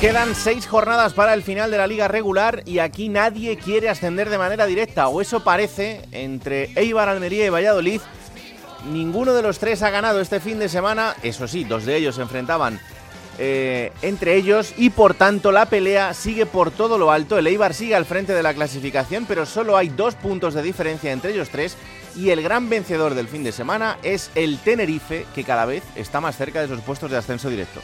Quedan seis jornadas para el final de la liga regular y aquí nadie quiere ascender de manera directa, o eso parece, entre Eibar, Almería y Valladolid. Ninguno de los tres ha ganado este fin de semana, eso sí, dos de ellos se enfrentaban eh, entre ellos y por tanto la pelea sigue por todo lo alto. El Eibar sigue al frente de la clasificación, pero solo hay dos puntos de diferencia entre ellos tres y el gran vencedor del fin de semana es el Tenerife, que cada vez está más cerca de sus puestos de ascenso directo.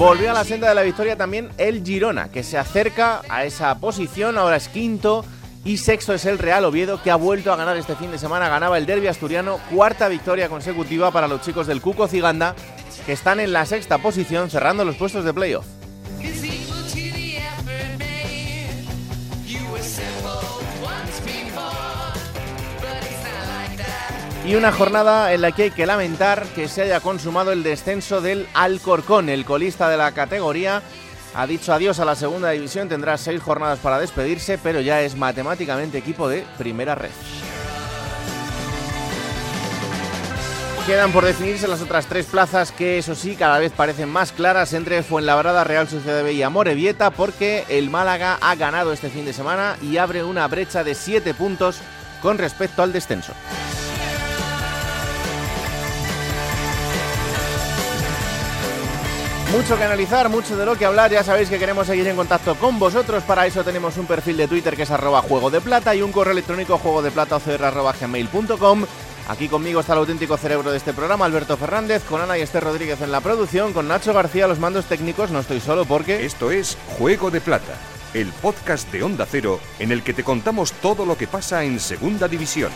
Volvió a la senda de la victoria también el Girona, que se acerca a esa posición, ahora es quinto y sexto es el Real Oviedo, que ha vuelto a ganar este fin de semana. Ganaba el derby asturiano, cuarta victoria consecutiva para los chicos del Cuco Ciganda, que están en la sexta posición, cerrando los puestos de playoff. Y una jornada en la que hay que lamentar que se haya consumado el descenso del Alcorcón, el colista de la categoría, ha dicho adiós a la segunda división, tendrá seis jornadas para despedirse, pero ya es matemáticamente equipo de primera red. Quedan por definirse las otras tres plazas que, eso sí, cada vez parecen más claras entre Fuenlabrada, Real Sociedad y Amorebieta, porque el Málaga ha ganado este fin de semana y abre una brecha de siete puntos con respecto al descenso. Mucho que analizar, mucho de lo que hablar. Ya sabéis que queremos seguir en contacto con vosotros. Para eso tenemos un perfil de Twitter que es arroba juego de plata y un correo electrónico juego de plata. Aquí conmigo está el auténtico cerebro de este programa, Alberto Fernández, con Ana y Esther Rodríguez en la producción, con Nacho García los mandos técnicos. No estoy solo porque. Esto es Juego de Plata, el podcast de Onda Cero en el que te contamos todo lo que pasa en Segunda División.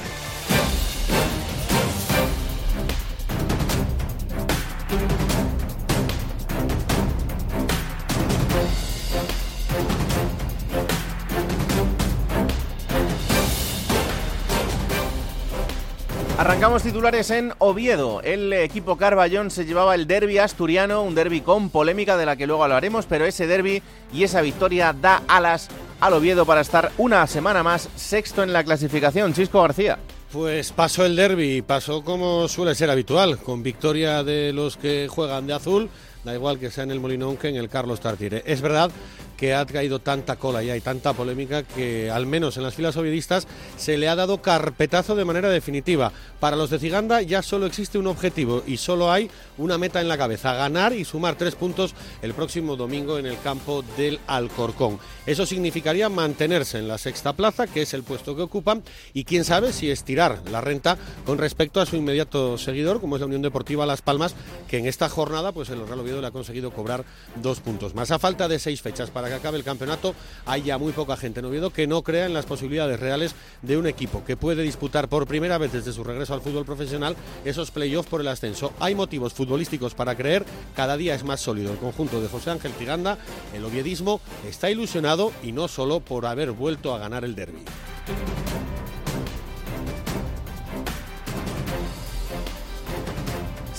Titulares en Oviedo. El equipo Carballón se llevaba el derby asturiano, un derby con polémica de la que luego hablaremos, pero ese derby y esa victoria da alas al Oviedo para estar una semana más sexto en la clasificación. Chisco García. Pues pasó el derby, pasó como suele ser habitual, con victoria de los que juegan de azul, da igual que sea en el Molinón que en el Carlos Tartire. Es verdad que ha traído tanta cola y hay tanta polémica que al menos en las filas ovidistas se le ha dado carpetazo de manera definitiva. Para los de Ciganda ya solo existe un objetivo y solo hay una meta en la cabeza, ganar y sumar tres puntos el próximo domingo en el campo del Alcorcón. Eso significaría mantenerse en la sexta plaza, que es el puesto que ocupan, y quién sabe si estirar la renta con respecto a su inmediato seguidor, como es la Unión Deportiva Las Palmas, que en esta jornada pues el Real Oviedo le ha conseguido cobrar dos puntos más. A falta de seis fechas para que acabe el campeonato, hay ya muy poca gente en Oviedo que no crea en las posibilidades reales de un equipo que puede disputar por primera vez desde su regreso al fútbol profesional esos playoffs por el ascenso. Hay motivos futbolísticos para creer, cada día es más sólido el conjunto de José Ángel Tiganda, el oviedismo está ilusionado y no solo por haber vuelto a ganar el derby.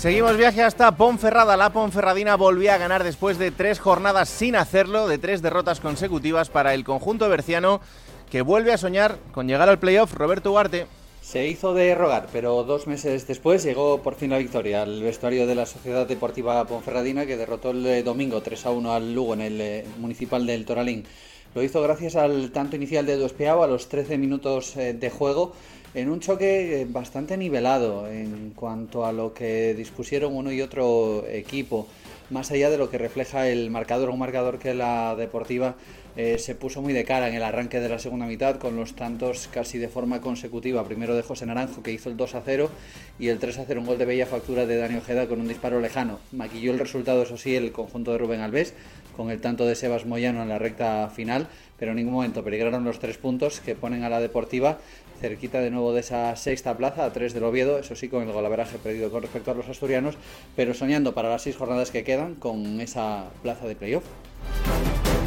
Seguimos viaje hasta Ponferrada. La Ponferradina volvió a ganar después de tres jornadas sin hacerlo, de tres derrotas consecutivas para el conjunto berciano que vuelve a soñar con llegar al playoff. Roberto Ugarte. Se hizo de rogar, pero dos meses después llegó por fin la victoria al vestuario de la Sociedad Deportiva Ponferradina que derrotó el eh, domingo 3 a 1 al Lugo en el eh, municipal del Toralín. Lo hizo gracias al tanto inicial de Duespiao a los 13 minutos eh, de juego en un choque bastante nivelado en cuanto a lo que dispusieron uno y otro equipo, más allá de lo que refleja el marcador, un marcador que la Deportiva eh, se puso muy de cara en el arranque de la segunda mitad con los tantos casi de forma consecutiva. Primero de José Naranjo que hizo el 2 a 0 y el 3 a 0 un gol de bella factura de Dani Ojeda con un disparo lejano. Maquilló el resultado, eso sí, el conjunto de Rubén Alves con el tanto de Sebas Moyano en la recta final, pero en ningún momento peligraron los tres puntos que ponen a la Deportiva cerquita de nuevo de esa sexta plaza, a tres del Oviedo, eso sí, con el golaveraje perdido con respecto a los asturianos, pero soñando para las seis jornadas que quedan con esa plaza de playoff.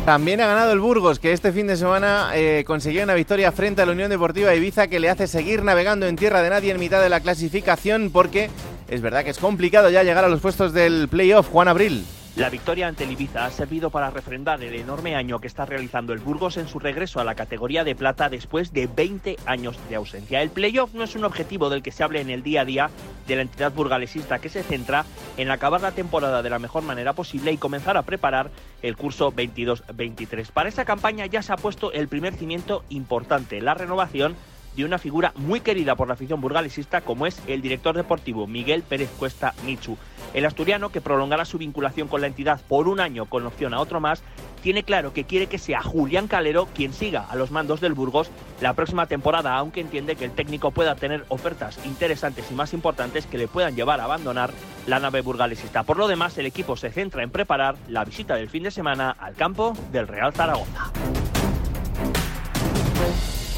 También ha ganado el Burgos, que este fin de semana eh, consiguió una victoria frente a la Unión Deportiva Ibiza que le hace seguir navegando en tierra de nadie en mitad de la clasificación porque es verdad que es complicado ya llegar a los puestos del playoff. Juan Abril. La victoria ante el Ibiza ha servido para refrendar el enorme año que está realizando el Burgos en su regreso a la categoría de plata después de 20 años de ausencia. El playoff no es un objetivo del que se hable en el día a día de la entidad burgalesista que se centra en acabar la temporada de la mejor manera posible y comenzar a preparar el curso 22-23. Para esta campaña ya se ha puesto el primer cimiento importante, la renovación de una figura muy querida por la afición burgalesista como es el director deportivo Miguel Pérez Cuesta Michu. El asturiano, que prolongará su vinculación con la entidad por un año con opción a otro más, tiene claro que quiere que sea Julián Calero quien siga a los mandos del Burgos la próxima temporada, aunque entiende que el técnico pueda tener ofertas interesantes y más importantes que le puedan llevar a abandonar la nave burgalesista. Por lo demás, el equipo se centra en preparar la visita del fin de semana al campo del Real Zaragoza.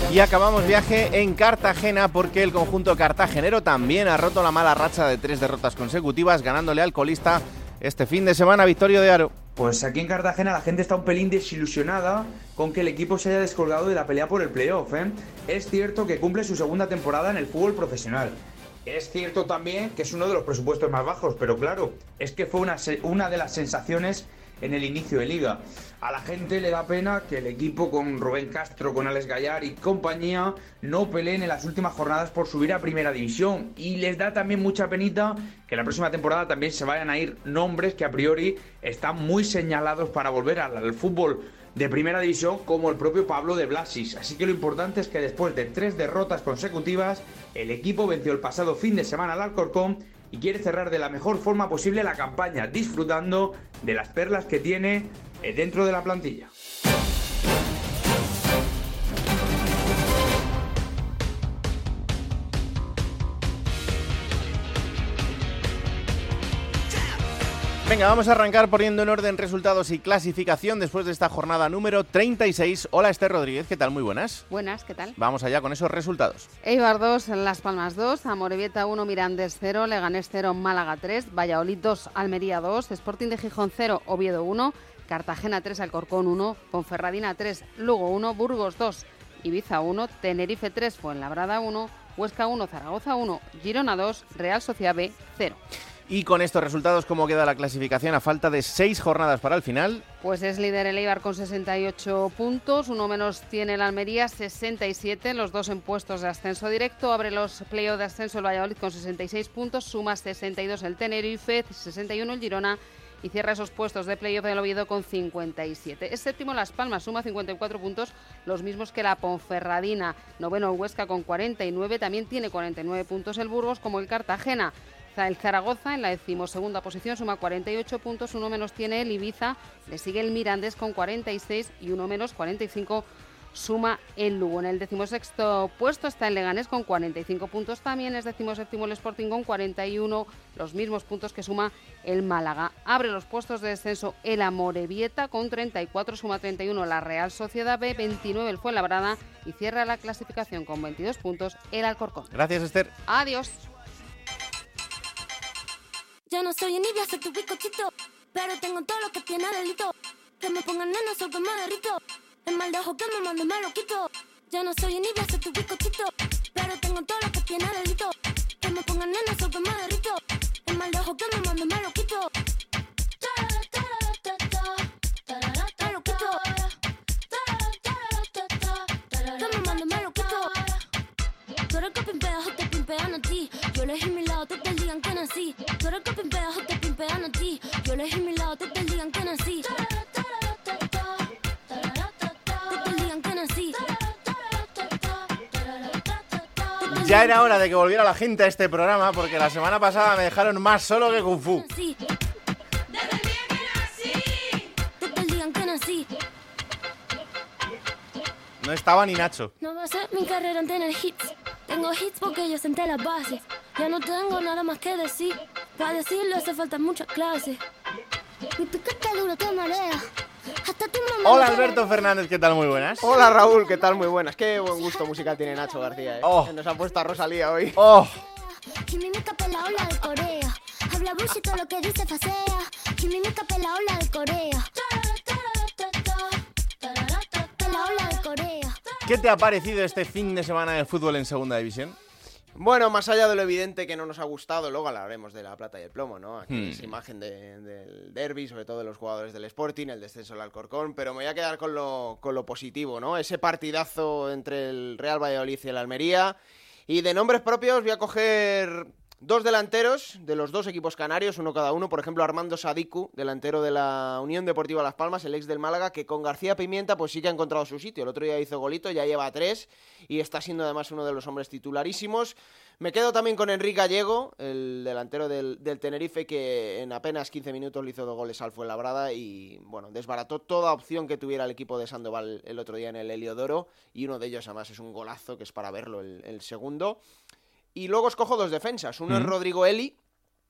Y acabamos viaje en Cartagena porque el conjunto cartagenero también ha roto la mala racha de tres derrotas consecutivas, ganándole al colista este fin de semana Victorio de Aro. Pues aquí en Cartagena la gente está un pelín desilusionada con que el equipo se haya descolgado de la pelea por el playoff. ¿eh? Es cierto que cumple su segunda temporada en el fútbol profesional. Es cierto también que es uno de los presupuestos más bajos, pero claro, es que fue una, una de las sensaciones en el inicio de liga. A la gente le da pena que el equipo con Rubén Castro, con Alex Gallar y compañía no peleen en las últimas jornadas por subir a primera división. Y les da también mucha penita que la próxima temporada también se vayan a ir nombres que a priori están muy señalados para volver al, fútbol de primera división como el propio Pablo de Blasis. Así que lo importante es que después de tres derrotas consecutivas, el equipo venció el pasado fin de semana al Alcorcón y quiere cerrar de la mejor forma posible la campaña, disfrutando de las perlas que tiene eh, dentro de la plantilla. Venga, vamos a arrancar poniendo en orden resultados y clasificación después de esta jornada número 36. Hola Esther Rodríguez, ¿qué tal? Muy buenas. Buenas, ¿qué tal? Vamos allá con esos resultados. Eibar 2, Las Palmas 2, Amorebieta 1, Mirandés 0, Leganés 0, Málaga 3, Valladolid 2, Almería 2, Sporting de Gijón 0, Oviedo 1, Cartagena 3, Alcorcón 1, Ponferradina 3, Lugo 1, Burgos 2, Ibiza 1, Tenerife 3, Fuenlabrada 1, Huesca 1, Zaragoza 1, Girona 2, Real Sociedad B 0. Y con estos resultados, ¿cómo queda la clasificación a falta de seis jornadas para el final? Pues es líder el Eibar con 68 puntos, uno menos tiene el Almería, 67, los dos en puestos de ascenso directo. Abre los playoffs de ascenso el Valladolid con 66 puntos, suma 62 el Tenerife, 61 el Girona y cierra esos puestos de playoff del Oviedo con 57. Es séptimo Las Palmas, suma 54 puntos, los mismos que la Ponferradina. Noveno Huesca con 49, también tiene 49 puntos el Burgos como el Cartagena. El Zaragoza en la decimosegunda posición suma 48 puntos, uno menos tiene el Ibiza, le sigue el Mirandés con 46 y uno menos 45 suma el Lugo. En el decimosexto puesto está el Leganés con 45 puntos también, es decimoséptimo el Sporting con 41, los mismos puntos que suma el Málaga. Abre los puestos de descenso el Amorebieta con 34, suma 31 la Real Sociedad B, 29 el Fuenlabrada y cierra la clasificación con 22 puntos el Alcorcón. Gracias Esther. Adiós. Yo no soy envidia, soy tu bizcochito. Pero tengo todo lo que tiene delito. Que me pongan nena, soy que me derrito. El mal de ojo que me mando me lo quito. Yo no soy envidia, soy tu bizcochito. Pero tengo todo lo que tiene delito. Que me pongan nena, soy que me derrito. El mal de ojo que me mando me lo quito. Tú eres que pimpeas te pimpean a ti. Yo elegí mi lado, te te digan que nací. Tú eres que pimpeas o te pimpean a ti. Yo elegí mi lado, te te digan que nací. Ya era hora de que volviera la gente a este programa porque la semana pasada me dejaron más solo que Kung Fu. No estaba ni Nacho. No va a ser mi carrera en tener hits. Tengo hits porque yo senté las bases. Ya no tengo nada más que decir. Para decirlo hace falta mucha clase. Mi piquete duro te marea. Hasta tu mamá. Hola Alberto Fernández, ¿qué tal? Muy buenas. Hola Raúl, ¿qué tal? Muy buenas. Qué buen gusto musical tiene Nacho García, ¿eh? Oh. Nos ha puesto a Rosalía hoy. ¡Oh! Chimimica pela ola de Corea. Habla bullshit todo lo que dice facea. Chimimica pela ola de Corea. Pela ola de Corea. ¿Qué te ha parecido este fin de semana de fútbol en segunda división? Bueno, más allá de lo evidente que no nos ha gustado, luego hablaremos de la plata y el plomo, ¿no? Aquí Hmm. es imagen de- del derby, sobre todo de los jugadores del Sporting, el descenso del Alcorcón, pero me voy a quedar con lo, con lo positivo, ¿no? Ese partidazo entre el Real Valladolid y el Almería. Y de nombres propios voy a coger dos delanteros de los dos equipos canarios, uno cada uno. Por ejemplo, Armando Sadiku, delantero de la Unión Deportiva Las Palmas, el ex del Málaga, que con García Pimienta pues sí que ha encontrado su sitio. El otro día hizo golito, ya lleva tres y está siendo además uno de los hombres titularísimos. Me quedo también con Enrique Gallego, el delantero del, Tenerife, que en apenas 15 minutos le hizo dos goles al Fuenlabrada y, bueno, desbarató toda opción que tuviera el equipo de Sandoval el otro día en el Heliodoro. Y uno de ellos, además, es un golazo, que es para verlo el segundo. Y luego escojo dos defensas. Uno es. Rodrigo Eli,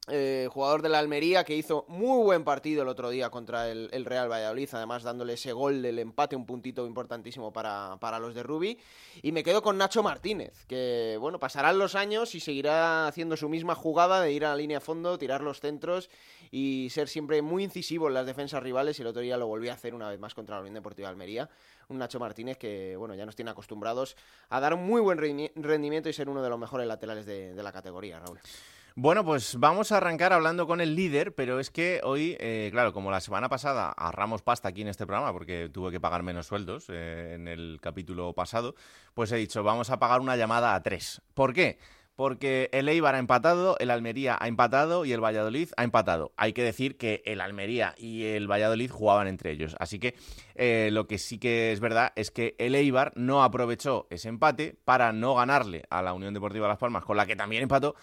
eh, jugador de la Almería, que hizo muy buen partido el otro día contra el, el Real Valladolid, además dándole ese gol del empate, un puntito importantísimo para, para los de Rubi. Y me quedo con Nacho Martínez, que bueno, pasarán los años y seguirá haciendo su misma jugada de ir a la línea a fondo, tirar los centros y ser siempre muy incisivo en las defensas rivales. Y el otro día lo volví a hacer una vez más contra la Unión Deportiva de Almería. Un Nacho Martínez que, bueno, ya nos tiene acostumbrados a dar un muy buen rendi- rendimiento y ser uno de los mejores laterales de, de la categoría, Raúl. Bueno, pues vamos a arrancar hablando con el líder, pero es que hoy, eh, claro, como la semana pasada ahorramos pasta aquí en este programa porque tuve que pagar menos sueldos eh, en el capítulo pasado, pues he dicho, vamos a pagar una llamada a tres. ¿Por qué? Porque el Eibar ha empatado, el Almería ha empatado y el Valladolid ha empatado. Hay que decir que el Almería y el Valladolid jugaban entre ellos. Así que eh, lo que sí que es verdad es que el Eibar no aprovechó ese empate para no ganarle a la Unión Deportiva Las Palmas, con la que también empató,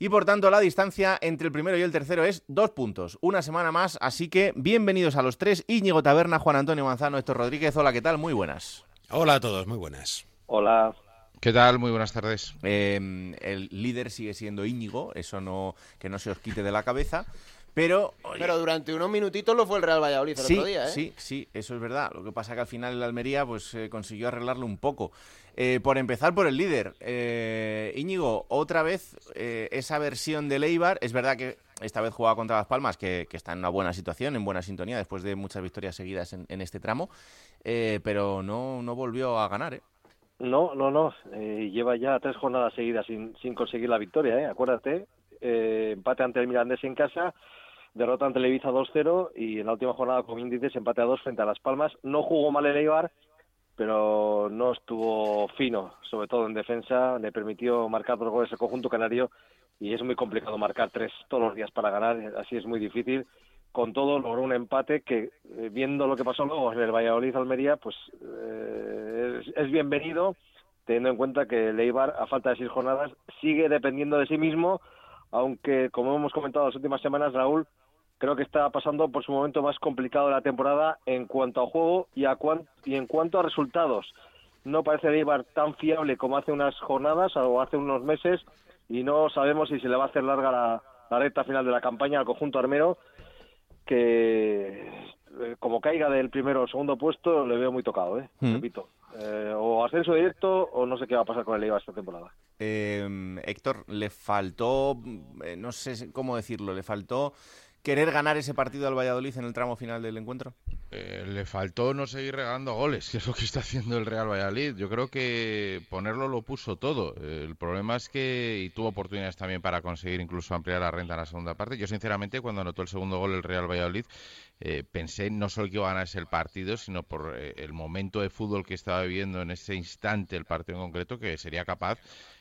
y por tanto, la distancia entre el primero y el tercero es dos puntos. Una semana más, así que bienvenidos a los tres. Íñigo Taberna, Juan Antonio Manzano, Héctor Rodríguez. Hola, ¿qué tal? Muy buenas. Hola a todos, muy buenas. Hola. ¿Qué tal? Muy buenas tardes. Eh, el líder sigue siendo Íñigo, eso no que no se os quite de la cabeza. Pero, oye, Pero durante unos minutitos lo fue el Real Valladolid el sí, otro día, ¿eh? sí, sí, eso es verdad. Lo que pasa que al final el Almería pues eh, consiguió arreglarlo un poco. Eh, por empezar por el líder, eh, Íñigo, otra vez eh, esa versión de Eibar, es verdad que esta vez jugaba contra Las Palmas, que, que está en una buena situación, en buena sintonía, después de muchas victorias seguidas en, en este tramo, eh, pero no, no volvió a ganar, ¿eh? No, no, no. Eh, lleva ya tres jornadas seguidas sin, sin conseguir la victoria, ¿eh? Acuérdate. Eh, empate ante el Mirandés en casa, derrota ante el Ibiza 2-0 y en la última jornada, como bien dices, empate a 2 frente a Las Palmas. No jugó mal el Eibar, pero no estuvo fino, sobre todo en defensa. Le permitió marcar dos goles el conjunto canario y es muy complicado marcar tres todos los días para ganar, así es muy difícil. Con todo, logró un empate que, eh, viendo lo que pasó luego en el Valladolid-Almería, pues eh, es, bienvenido, teniendo en cuenta que el Eibar, a falta de seis jornadas, sigue dependiendo de sí mismo, aunque, como hemos comentado las últimas semanas, Raúl, creo que está pasando por su momento más complicado de la temporada en cuanto a juego y, a cuan- y en cuanto a resultados. No parece el Eibar tan fiable como hace unas jornadas o hace unos meses y no sabemos si se le va a hacer larga la, la recta final de la campaña al conjunto armero que eh, como caiga del primero o segundo puesto le veo muy tocado, ¿eh? Mm. repito. Eh, o ascenso directo o no sé qué va a pasar con el Eibar esta temporada. Eh, Héctor, le faltó, eh, no sé cómo decirlo, le faltó querer ganar ese partido al Valladolid en el tramo final del encuentro. Eh, le faltó no seguir regalando goles, que es lo que está haciendo el Real Valladolid. Yo creo que ponerlo lo puso todo. Eh, el problema es que, y tuvo oportunidades también para conseguir incluso ampliar la renta en la segunda parte. Yo, sinceramente, cuando anotó el segundo gol el Real Valladolid, eh, pensé no solo que iba a ganarse el partido, sino por eh, el momento de fútbol que estaba viviendo en ese instante el partido en concreto, que sería capaz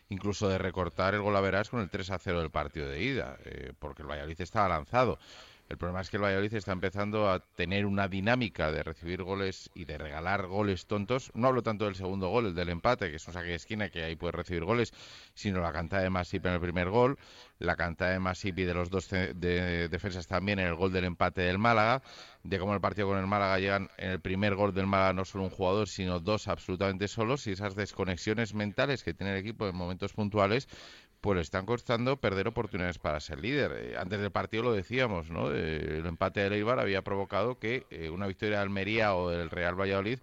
incluso de recortar el gol a verás con el 3 a 0 del partido de ida, eh, porque el Valladolid estaba lanzado. El problema es que el Valladolid está empezando a tener una dinámica de recibir goles y de regalar goles tontos. No hablo tanto del segundo gol, el del empate, que es un saque de esquina que ahí puede recibir goles, sino la cantidad de Masip en el primer gol, la cantidad de Masip y de los dos de defensas también en el gol del empate del Málaga, de cómo el partido con el Málaga llegan en el primer gol del Málaga no solo un jugador, sino dos absolutamente solos y esas desconexiones mentales que tiene el equipo en momentos puntuales pues le están costando perder oportunidades para ser líder. Eh, antes del partido lo decíamos, ¿no? Eh, el empate de Eibar había provocado que eh, una victoria de Almería o del Real Valladolid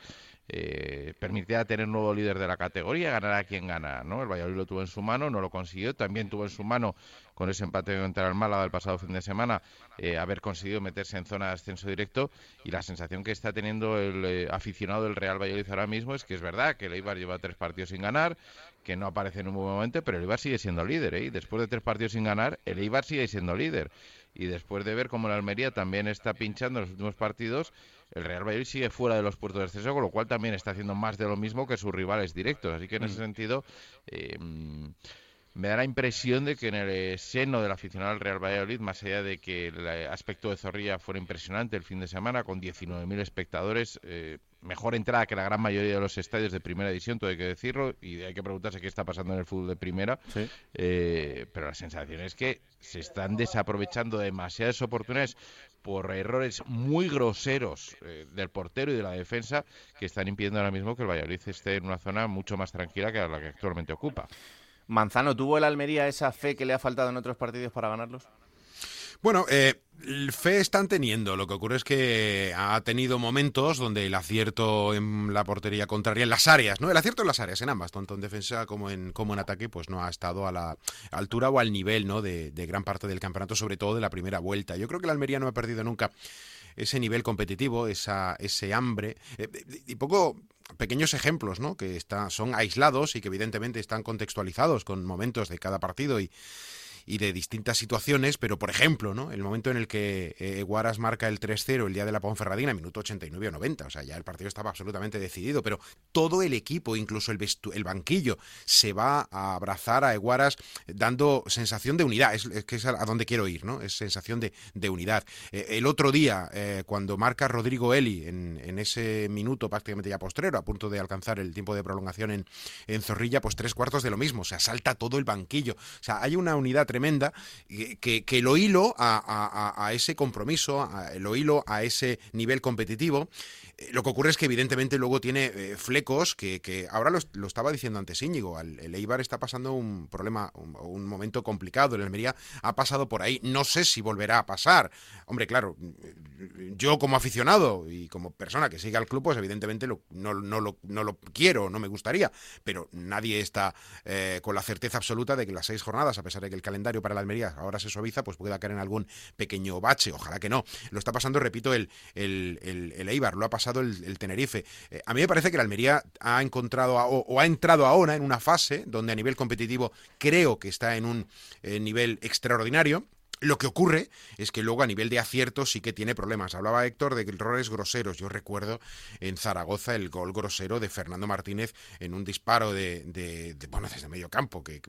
permitiera tener nuevo líder de la categoría, ganar a quien gana, ¿no? El Valladolid lo tuvo en su mano, no lo consiguió, también tuvo en su mano con ese empate contra el Málaga el pasado fin de semana haber conseguido meterse en zona de ascenso directo y la sensación que está teniendo el aficionado del Real Valladolid ahora mismo es que es verdad que el Eibar lleva tres partidos sin ganar, que no aparece en un buen momento, pero el Eibar sigue siendo líder, ¿eh? Y después de tres partidos sin ganar, el Eibar sigue siendo líder y después de ver cómo el Almería también está pinchando en los últimos partidos, el Real Valladolid sigue fuera de los puertos de ascenso, con lo cual también está haciendo más de lo mismo que sus rivales directos. Así que en ese mm. sentido, eh, me da la impresión de que en el seno del aficionado al Real Valladolid, más allá de que el aspecto de Zorrilla fuera impresionante el fin de semana, con 19.000 espectadores, eh, mejor entrada que la gran mayoría de los estadios de primera división, todo hay que decirlo, y hay que preguntarse qué está pasando en el fútbol de primera. Eh, pero la sensación es que se están desaprovechando demasiadas oportunidades por errores muy groseros eh, del portero y de la defensa que están impidiendo ahora mismo que el Valladolid esté en una zona mucho más tranquila que la que actualmente ocupa. Manzano, ¿tuvo el Almería esa fe que le ha faltado en otros partidos para ganarlos? Bueno, eh, fe están teniendo. Lo que ocurre es que ha tenido momentos donde el acierto en la portería contraria, en las áreas, ¿no? El acierto en las áreas, en ambas, tanto en defensa como en, como en ataque, pues no ha estado a la altura o al nivel, ¿no? De, gran parte del campeonato, sobre todo de la primera vuelta. Yo creo que el Almería no ha perdido nunca ese nivel competitivo, esa, ese hambre. Eh, y poco pequeños ejemplos, ¿no? Que está, son aislados y que evidentemente están contextualizados con momentos de cada partido y y de distintas situaciones, pero por ejemplo, ¿no? El momento en el que eh, Guaras marca el 3-0 el día de la Ponferradina, minuto 89 o 90, o sea, ya el partido estaba absolutamente decidido, pero todo el equipo, incluso el, el banquillo, se va a abrazar a Eguaras dando sensación de unidad, es, que es a, donde quiero ir, ¿no? Es sensación de, unidad. Eh, el otro día, eh, cuando marca Rodrigo Eli en, en, ese minuto prácticamente ya postrero, a punto de alcanzar el tiempo de prolongación en, en Zorrilla, pues tres cuartos de lo mismo, o sea, salta todo el banquillo, o sea, hay una unidad tremenda, que, que lo hilo a, ese compromiso, lo hilo a ese nivel competitivo eh, lo que ocurre es que evidentemente luego tiene eh, flecos que, ahora lo, estaba diciendo antes Íñigo, el, Eibar está pasando un problema, un, momento complicado, el Almería ha pasado por ahí, no sé si volverá a pasar. Hombre, claro, yo como aficionado y como persona que sigue al club, pues evidentemente no, no, lo, no lo quiero, no me gustaría, pero nadie está eh, con la certeza absoluta de que las seis jornadas, a pesar de que el calendario para la Almería ahora se suaviza, pues pueda caer en algún pequeño bache, ojalá que no. Lo está pasando, repito, el, el, el Eibar, lo ha pasado el, Tenerife. Eh, a mí me parece que la Almería ha encontrado o, ha entrado ahora en una fase donde a nivel competitivo creo que está en un eh, nivel extraordinario. Lo que ocurre es que luego a nivel de acierto sí que tiene problemas. Hablaba Héctor de errores groseros. Yo recuerdo en Zaragoza el gol grosero de Fernando Martínez en un disparo de, de, bueno, desde medio campo, que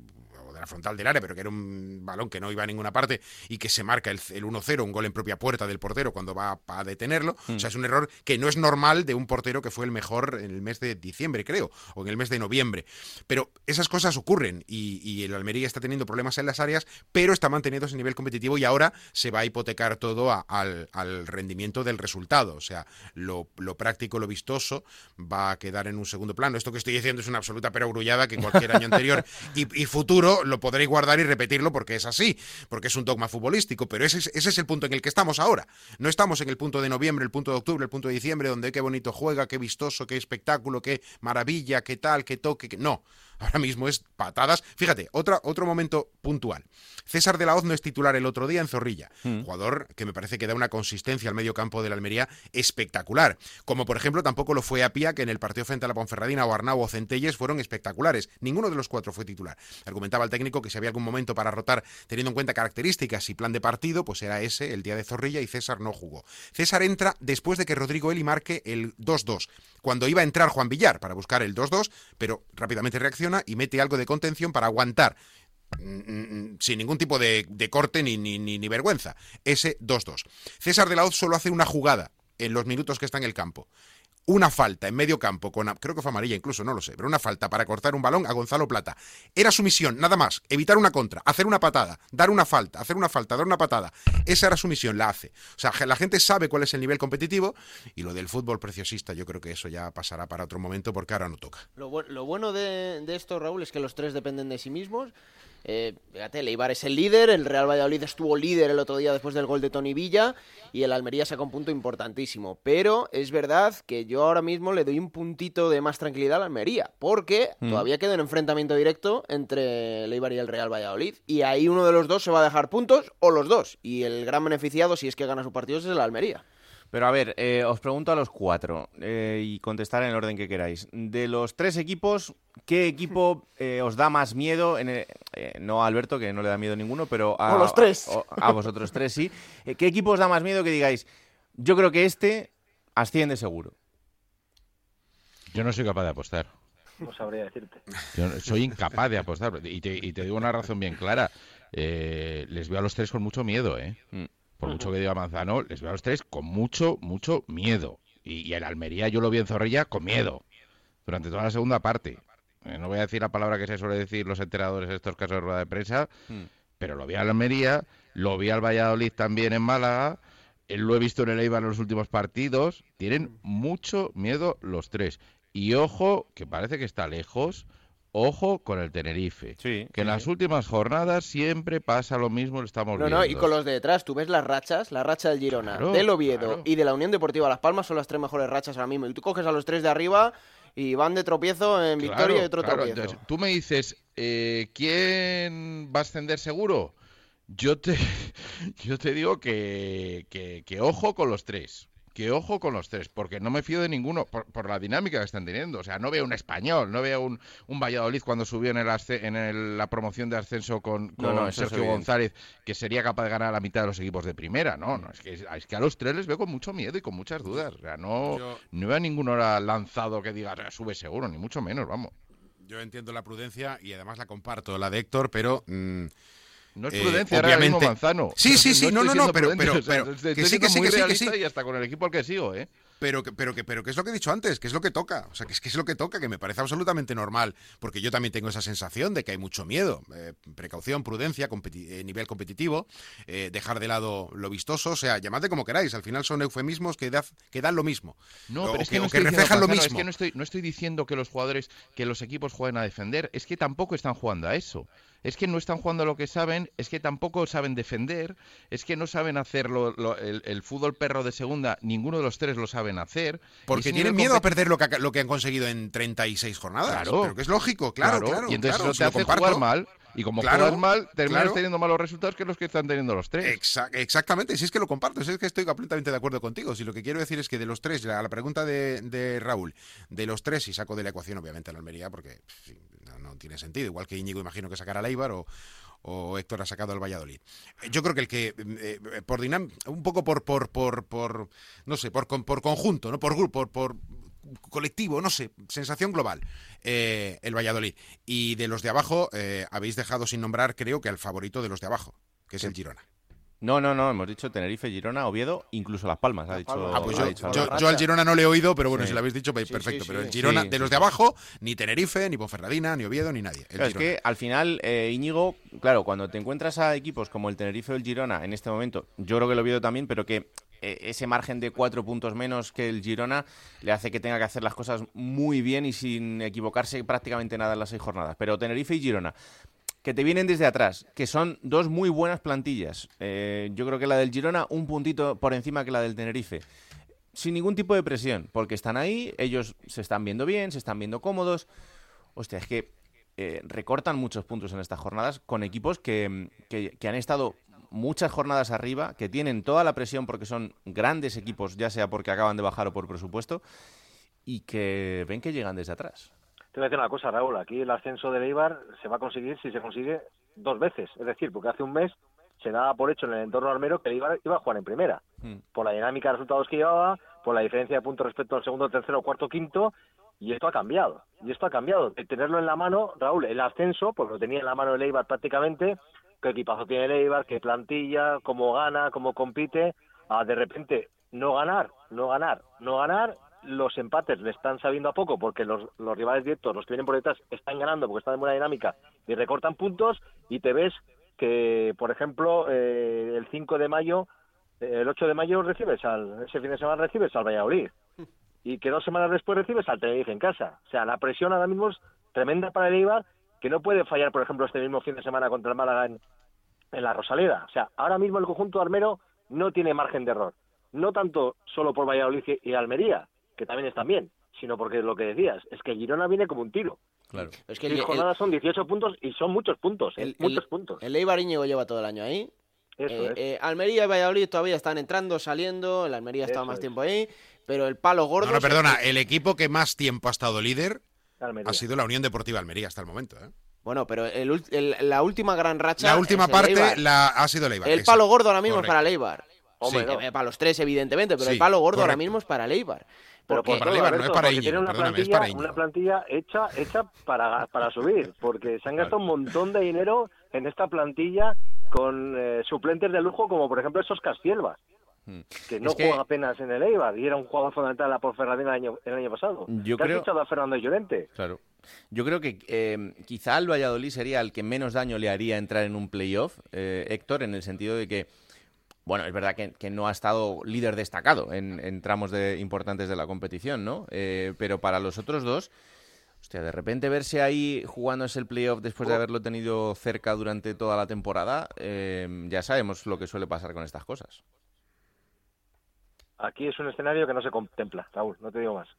de la frontal del área, pero que era un balón que no iba a ninguna parte y que se marca el, 1-0, un gol en propia puerta del portero cuando va a, detenerlo. O sea, mm. es un error que no es normal de un portero que fue el mejor en el mes de diciembre, creo, o en el mes de noviembre. Pero esas cosas ocurren y, el Almería está teniendo problemas en las áreas, pero está manteniendo ese nivel competitivo y ahora se va a hipotecar todo al, rendimiento del resultado. O sea, lo, práctico, lo vistoso va a quedar en un segundo plano. Esto que estoy diciendo es una absoluta perogrullada que cualquier año anterior y futuro lo podréis guardar y repetirlo porque es así, porque es un dogma futbolístico, pero ese, ese es el punto en el que estamos ahora. No estamos en el punto de noviembre, el punto de octubre, el punto de diciembre, donde qué bonito juega, qué vistoso, qué espectáculo, qué maravilla, qué tal, qué toque, qué... no. Ahora mismo es patadas. Fíjate, otra, otro momento puntual. César de la Hoz no es titular el otro día en Zorrilla. Mm. Jugador que me parece que da una consistencia al medio campo de la Almería espectacular. Como por ejemplo tampoco lo fue Apia, que en el partido frente a la Ponferradina o Arnau o Centelles fueron espectaculares. Ninguno de los cuatro fue titular. Argumentaba el técnico que si había algún momento para rotar teniendo en cuenta características y plan de partido, pues era ese, el día de Zorrilla, y César no jugó. César entra después de que Rodrigo Eli marque el 2-2, cuando iba a entrar Juan Villar para buscar el 2-2, pero rápidamente reacciona y mete algo de contención para aguantar mm, mm, sin ningún tipo de, de corte ni, ni, ni, ni vergüenza. Ese 2-2. César de la Hoz solo hace una jugada en los minutos que está en el campo una falta en medio campo, con, creo que fue amarilla incluso, no lo sé, pero una falta para cortar un balón a Gonzalo Plata. Era su misión, nada más, evitar una contra, hacer una patada, dar una falta, hacer una falta, dar una patada. Esa era su misión, la hace. O sea, la gente sabe cuál es el nivel competitivo y lo del fútbol preciosista, yo creo que eso ya pasará para otro momento porque ahora no toca. Lo, bu lo bueno de, de esto, Raúl, es que los tres dependen de sí mismos. Eh, fíjate, el Eibar es el líder, el Real Valladolid estuvo líder el otro día después del gol de Tony Villa y el Almería saca un punto importantísimo. Pero es verdad que yo ahora mismo le doy un puntito de más tranquilidad al Almería, porque mm. todavía queda un enfrentamiento directo entre el Eibar y el Real Valladolid. Y ahí uno de los dos se va a dejar puntos o los dos. Y el gran beneficiado, si es que gana su partido, es el Almería. Pero a ver, eh, os pregunto a los cuatro eh, y contestar en el orden que queráis. De los tres equipos, ¿qué equipo eh, os da más miedo? En el, eh, no a Alberto, que no le da miedo ninguno, pero a, a los tres. A, a, vosotros tres sí. ¿Qué equipo os da más miedo que digáis, yo creo que este asciende seguro? Yo no soy capaz de apostar. No sabría decirte. Yo soy incapaz de apostar. Y te, y te digo una razón bien clara. les veo a los tres con mucho miedo, ¿eh? Mm por mucho que diga Manzano, les veo a los tres con mucho, mucho miedo. Y, y el Almería yo lo vi en Zorrilla con miedo, durante toda la segunda parte. Eh, no voy a decir la palabra que se suele decir los enteradores en estos casos de rueda de prensa, hmm. pero lo vi al Almería, lo vi al Valladolid también en Málaga, eh, lo he visto en el Eibar en los últimos partidos. Tienen mucho miedo los tres. Y ojo, que parece que está lejos, Ojo con el Tenerife. Sí, que en las últimas jornadas siempre pasa lo mismo, lo estamos no, viendo. No, y con los de detrás, tú ves las rachas, la racha del Girona, claro, del Oviedo claro. y de la Unión Deportiva Las Palmas son las tres mejores rachas ahora mismo. Y tú coges a los tres de arriba y van de tropiezo en victoria claro, y otro claro. tropiezo. Entonces, tú me dices, eh, ¿quién va a ascender seguro? Yo te, yo te digo que, que, que ojo con los tres que ojo con los tres, porque no me fío de ninguno por, por, la dinámica que están teniendo. O sea, no veo un español, no veo un, un Valladolid cuando subió en, el en el, la promoción de ascenso con, con no, no, Sergio González, que sería capaz de ganar a la mitad de los equipos de primera. No, no, es que, es que a los tres les veo con mucho miedo y con muchas dudas. O sea, no, Yo... no veo a ninguno ahora lanzado que diga, sube seguro, ni mucho menos, vamos. Yo entiendo la prudencia y además la comparto, la de Héctor, pero... Mmm... No es prudencia, eh, obviamente. Era Manzano. Sí, sí, sí, no, no, no, pero, pero, pero, que sí, que sí, que sí, que sí. Y hasta con el equipo al que sigo, ¿eh? Pero que, pero que, pero que es lo que he dicho antes, que es lo que toca, o sea, que es que es lo que toca, que me parece absolutamente normal, porque yo también tengo esa sensación de que hay mucho miedo, eh, precaución, prudencia, competi eh, nivel competitivo, eh, dejar de lado lo vistoso, o sea, llamadle como queráis, al final son eufemismos que, da, que dan lo mismo, no, o pero es que, que, no o que reflejan lo mismo. Es que no estoy, no estoy diciendo que los jugadores, que los equipos jueguen a defender, es que tampoco están jugando a eso. Es que no están jugando lo que saben, es que tampoco saben defender, es que no saben hacer lo, lo, el, el, fútbol perro de segunda, ninguno de los tres lo saben hacer. Porque tienen miedo a perder lo que, lo que han conseguido en 36 jornadas. Claro. Pero que es lógico, claro, claro. claro y entonces claro, eso te hace comparto. jugar mal. Y como claro, juegas mal, terminas claro. teniendo malos resultados que los que están teniendo los tres. Exa exactamente, si es que lo comparto, si es que estoy completamente de acuerdo contigo. Si lo que quiero decir es que de los tres, a la pregunta de, de Raúl, de los tres, y saco de la ecuación obviamente a la Almería, porque no, no, tiene sentido, igual que Íñigo imagino que sacará a Leibar o, o Héctor ha sacado al Valladolid. Yo creo que el que, eh, por dinam un poco por, por, por, por, no sé, por, por conjunto, ¿no? por grupo, por, por colectivo, no sé, sensación global, eh, el Valladolid. Y de los de abajo, eh, habéis dejado sin nombrar, creo que al favorito de los de abajo, que es el Girona. No, no, no, hemos dicho Tenerife, Girona, Oviedo, incluso Las Palmas, ha dicho. Ah, pues yo, ha dicho yo, yo, al Girona no le he oído, pero bueno, sí. si lo habéis dicho, perfecto. Sí, pero el Girona, de los de abajo, ni Tenerife, ni Ponferradina, ni Oviedo, ni nadie. Claro, es que al final, eh, Íñigo, claro, cuando te encuentras a equipos como el Tenerife o el Girona en este momento, yo creo que el Oviedo también, pero que eh, ese margen de cuatro puntos menos que el Girona le hace que tenga que hacer las cosas muy bien y sin equivocarse prácticamente nada en las seis jornadas. Pero Tenerife y Girona, que te vienen desde atrás, que son dos muy buenas plantillas. Eh, yo creo que la del Girona un puntito por encima que la del Tenerife. Sin ningún tipo de presión, porque están ahí, ellos se están viendo bien, se están viendo cómodos. Hostia, es que eh, recortan muchos puntos en estas jornadas con equipos que, que, que han estado muchas jornadas arriba, que tienen toda la presión porque son grandes equipos, ya sea porque acaban de bajar o por presupuesto, y que ven que llegan desde atrás. Te voy a decir una cosa, Raúl. Aquí el ascenso del Eibar se va a conseguir si se consigue dos veces. Es decir, porque hace un mes se daba por hecho en el entorno armero que el Eibar iba a jugar en primera. Mm. Por la dinámica de resultados que llevaba, por la diferencia de puntos respecto al segundo, tercero, cuarto, quinto. Y esto ha cambiado. Y esto ha cambiado. El tenerlo en la mano, Raúl, el ascenso, pues lo tenía en la mano el Eibar prácticamente. ¿Qué equipazo tiene el Eibar? ¿Qué plantilla? ¿Cómo gana? ¿Cómo compite? A de repente no ganar, no ganar, no ganar. Los empates le están sabiendo a poco porque los, rivales directos, los que vienen por detrás, están ganando porque están en buena dinámica y recortan puntos. Y te ves que, por ejemplo, eh, el 5 de mayo, eh, el 8 de mayo recibes al, ese fin de semana recibes al Valladolid y que dos semanas después recibes al Tenerife en casa. O sea, la presión ahora mismo es tremenda para el Eibar, que no puede fallar, por ejemplo, este mismo fin de semana contra el Málaga en, en la Rosaleda. O sea, ahora mismo el conjunto armero no tiene margen de error. No tanto solo por Valladolid y Almería, que también están bien, sino porque lo que decías, es que Girona viene como un tiro. Claro. Es que Seis el, jornadas son 18 puntos y son muchos puntos, ¿eh? el- muchos el- puntos. el Eibar Íñigo lleva todo el año ahí. Eso Eh, es. eh, Almería y Valladolid todavía están entrando, saliendo. El Almería ha estado más es. tiempo ahí. Pero el palo gordo. No, perdona, el equipo que más tiempo ha estado líder Almería. ha sido la Unión Deportiva Almería hasta el momento. ¿eh? Bueno, pero el el- la última gran racha. La última parte la, ha sido el Eibar. El palo gordo ahora mismo Correcto. es para el Eibar. Hombre, Sí, no. eh, para los tres, evidentemente, pero el palo gordo ahora mismo es para el Eibar. Pero por para todo, Eibar, no Alberto, es para Íñigo, una perdóname, es plantilla, para Íñigo. una plantilla hecha, hecha para, para subir, porque se han gastado un montón de dinero en esta plantilla con eh, suplentes de lujo, como por ejemplo esos Castielvas, que no Es que- juega apenas en el Eibar y era un jugador fundamental en la Ponferradina el año, el año pasado. Yo ¿Te has creo- fichado a Fernando Llorente? Claro. Yo creo que eh, quizá el Valladolid sería el que menos daño le haría entrar en un playoff, eh, Héctor, en el sentido de que, bueno, es verdad que, que no ha estado líder destacado en, en tramos de, importantes de la competición, ¿no? Eh, pero para los otros dos, hostia, de repente verse ahí jugándose el playoff después de haberlo tenido cerca durante toda la temporada, eh, ya sabemos lo que suele pasar con estas cosas. Aquí es un escenario que no se contempla, Raúl, no te digo más.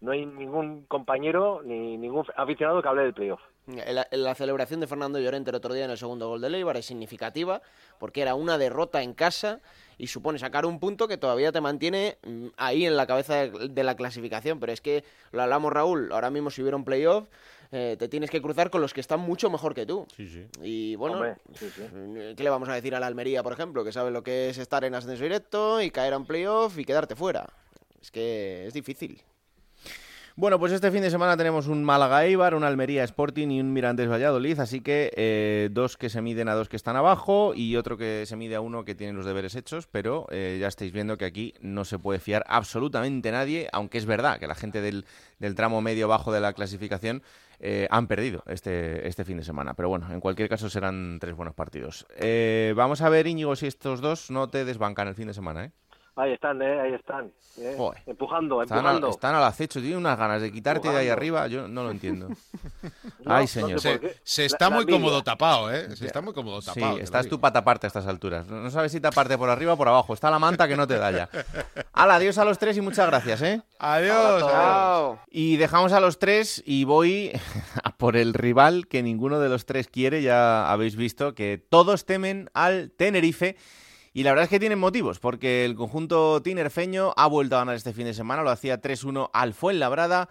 No hay ningún compañero ni ningún aficionado que hable del playoff. La, la celebración de Fernando Llorente el otro día en el segundo gol del Eibar es significativa porque era una derrota en casa y supone sacar un punto que todavía te mantiene mm, ahí en la cabeza de, de la clasificación. Pero es que lo hablamos, Raúl, ahora mismo si hubiera un playoff, eh, te tienes que cruzar con los que están mucho mejor que tú. Y bueno, Hombre, sí, sí. eh, ¿qué le vamos a decir a la Almería, por ejemplo? Que sabe lo que es estar en ascenso directo y caer a un playoff y quedarte fuera. Es que es difícil. Bueno, pues este fin de semana tenemos un Málaga Eibar, un Almería Sporting y un Mirantes Valladolid, así que eh, dos que se miden a dos que están abajo y otro que se mide a uno que tiene los deberes hechos, pero eh, ya estáis viendo que aquí no se puede fiar absolutamente nadie, aunque es verdad que la gente del, del tramo medio bajo de la clasificación eh, han perdido este, este fin de semana. Pero bueno, en cualquier caso serán tres buenos partidos. Vamos a ver, Íñigo, si estos dos no te desbancan el fin de semana, ¿eh? Ahí están, ¿eh? Ahí están. ¿eh? Joder. Empujando, Están, empujando. al, están al acecho, tienen unas ganas de quitarte de ahí Empujando. arriba, yo no lo entiendo. No, Ay, no señor. sé Se, se La- está la muy envidia. cómodo tapado, ¿eh? Se está muy cómodo Sí, tapado. lo estás tú para taparte a estas alturas. No no sabes si taparte por arriba o por abajo. Está la manta que no te da ya. Hala, adiós a los tres y muchas gracias, ¿eh? Adiós. adiós. Y dejamos a los tres y voy a por el rival que ninguno de los tres quiere. Ya habéis visto que todos temen al Tenerife. Y la verdad es que tienen motivos, porque el conjunto tinerfeño ha vuelto a ganar este fin de semana, lo hacía 3-1 al Fuenlabrada,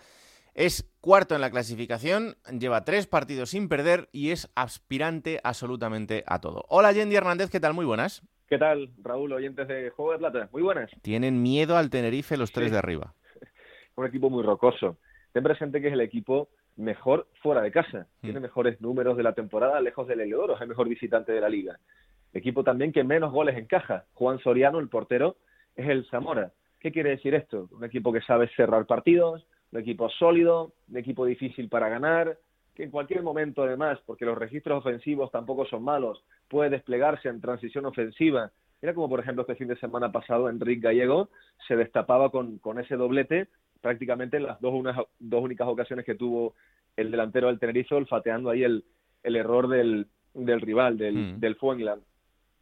es cuarto en la clasificación, lleva tres partidos sin perder y es aspirante absolutamente a todo. Hola Yendi Hernández, ¿qué tal? Muy buenas. ¿Qué tal, Raúl, oyentes de Juego de Plata? Muy buenas. Tienen miedo al Tenerife los tres de arriba. un equipo muy rocoso. Ten presente que es el equipo mejor fuera de casa. Hmm. Tiene mejores números de la temporada, lejos del Heliodoro, es el mejor visitante de la liga. Equipo también que menos goles encaja. Juan Soriano, el portero, es el Zamora. ¿Qué quiere decir esto? Un equipo que sabe cerrar partidos, un equipo sólido, un equipo difícil para ganar, que en cualquier momento además, porque los registros ofensivos tampoco son malos, puede desplegarse en transición ofensiva. Mira como por ejemplo este fin de semana pasado Enrique Gallego se destapaba con, con ese doblete prácticamente en las dos, unas, dos únicas ocasiones que tuvo el delantero del Tenerife, olfateando ahí el, el error del, del rival, del, Mm. del Fuenland.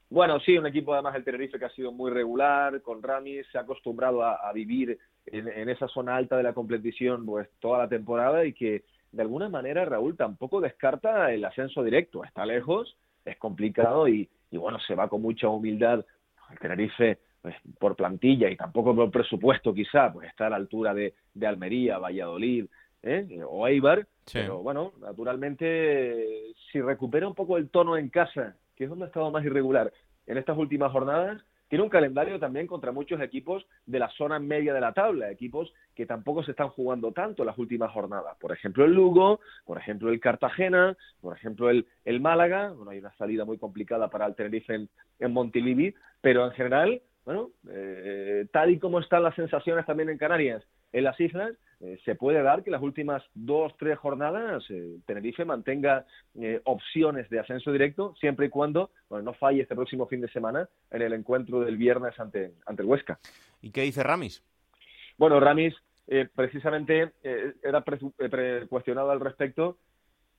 Bueno, sí, un equipo además el Tenerife que ha sido muy regular, con Ramis, se ha acostumbrado a, a vivir en, en esa zona alta de la competición pues toda la temporada y que de alguna manera Raúl tampoco descarta el ascenso directo. Está lejos, es complicado y, y bueno, se va con mucha humildad. El Tenerife, pues, por plantilla y tampoco por presupuesto quizá, pues está a la altura de, de Almería, Valladolid ¿eh? o Eibar. Sí. Pero bueno, naturalmente, si recupera un poco el tono en casa, que es donde ha estado más irregular en estas últimas jornadas, tiene un calendario también contra muchos equipos de la zona media de la tabla, equipos que tampoco se están jugando tanto las últimas jornadas. Por ejemplo, el Lugo, por ejemplo, el Cartagena, por ejemplo, el, el Málaga. Bueno, hay una salida muy complicada para el Tenerife en, Montilivi, pero en general, bueno, eh, tal y como están las sensaciones también en Canarias, en las islas, eh, se puede dar que las últimas dos, tres jornadas eh, Tenerife mantenga eh, opciones de ascenso directo, siempre y cuando bueno, no falle este próximo fin de semana en el encuentro del viernes ante, ante el Huesca. ¿Y qué dice Ramis? Bueno, Ramis eh, precisamente era pre- pre- cuestionado al respecto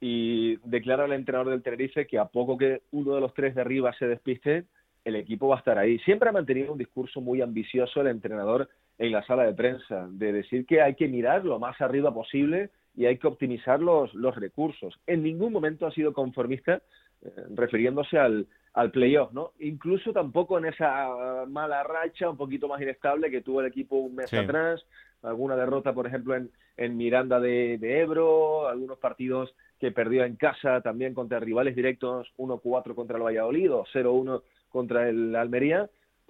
y declara al entrenador del Tenerife que a poco que uno de los tres de arriba se despiste, el equipo va a estar ahí. Siempre ha mantenido un discurso muy ambicioso el entrenador en la sala de prensa, de decir que hay que mirar lo más arriba posible y hay que optimizar los, los recursos. En ningún momento ha sido conformista eh, refiriéndose al, al playoff, ¿no? Incluso tampoco en esa mala racha un poquito más inestable que tuvo el equipo un mes Sí. atrás, alguna derrota, por ejemplo, en, en Miranda de, de Ebro, algunos partidos que perdió en casa también contra rivales directos, 1-4 contra el Valladolid o 0-1 contra el Almería.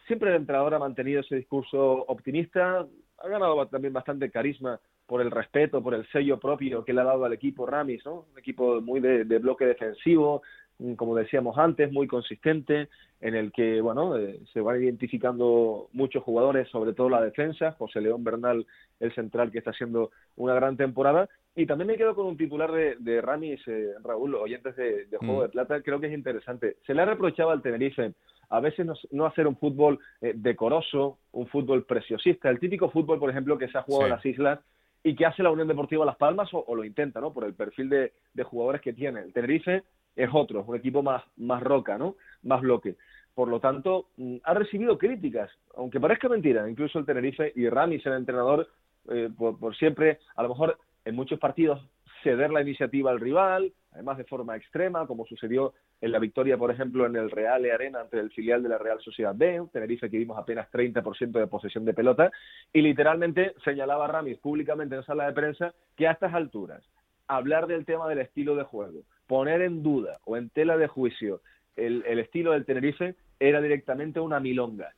Siempre el entrenador ha mantenido ese discurso optimista, ha ganado también bastante carisma por el respeto, por el sello propio que le ha dado al equipo Ramis, ¿no? Un equipo muy de, de bloque defensivo, mm, como decíamos antes, muy consistente, en el que, bueno, eh, se van identificando muchos jugadores, sobre todo la defensa, José León Bernal, el central, que está haciendo una gran temporada. Y también me quedo con un titular de, de Ramis, eh, Raúl, oyentes de, de Juego Mm. de Plata, creo que es interesante. Se le ha reprochado al Tenerife a veces no, no hacer un fútbol eh, decoroso, un fútbol preciosista, el típico fútbol, por ejemplo, que se ha jugado Sí. en las islas y que hace la Unión Deportiva Las Palmas o, o lo intenta, ¿no? Por el perfil de, de jugadores que tiene. El Tenerife es otro, un equipo más, más roca, ¿no? Más bloque. Por lo tanto, mm, ha recibido críticas, aunque parezca mentira, incluso el Tenerife y Ramis, el entrenador, eh, por, por siempre, a lo mejor en muchos partidos, ceder la iniciativa al rival, además de forma extrema, como sucedió en la victoria, por ejemplo, en el Real E Arena ante el filial de la Real Sociedad B, Tenerife que vimos apenas 30% de posesión de pelota, y literalmente señalaba Ramis públicamente en sala de prensa que a estas alturas hablar del tema del estilo de juego, poner en duda o en tela de juicio el, estilo del Tenerife era directamente una milonga.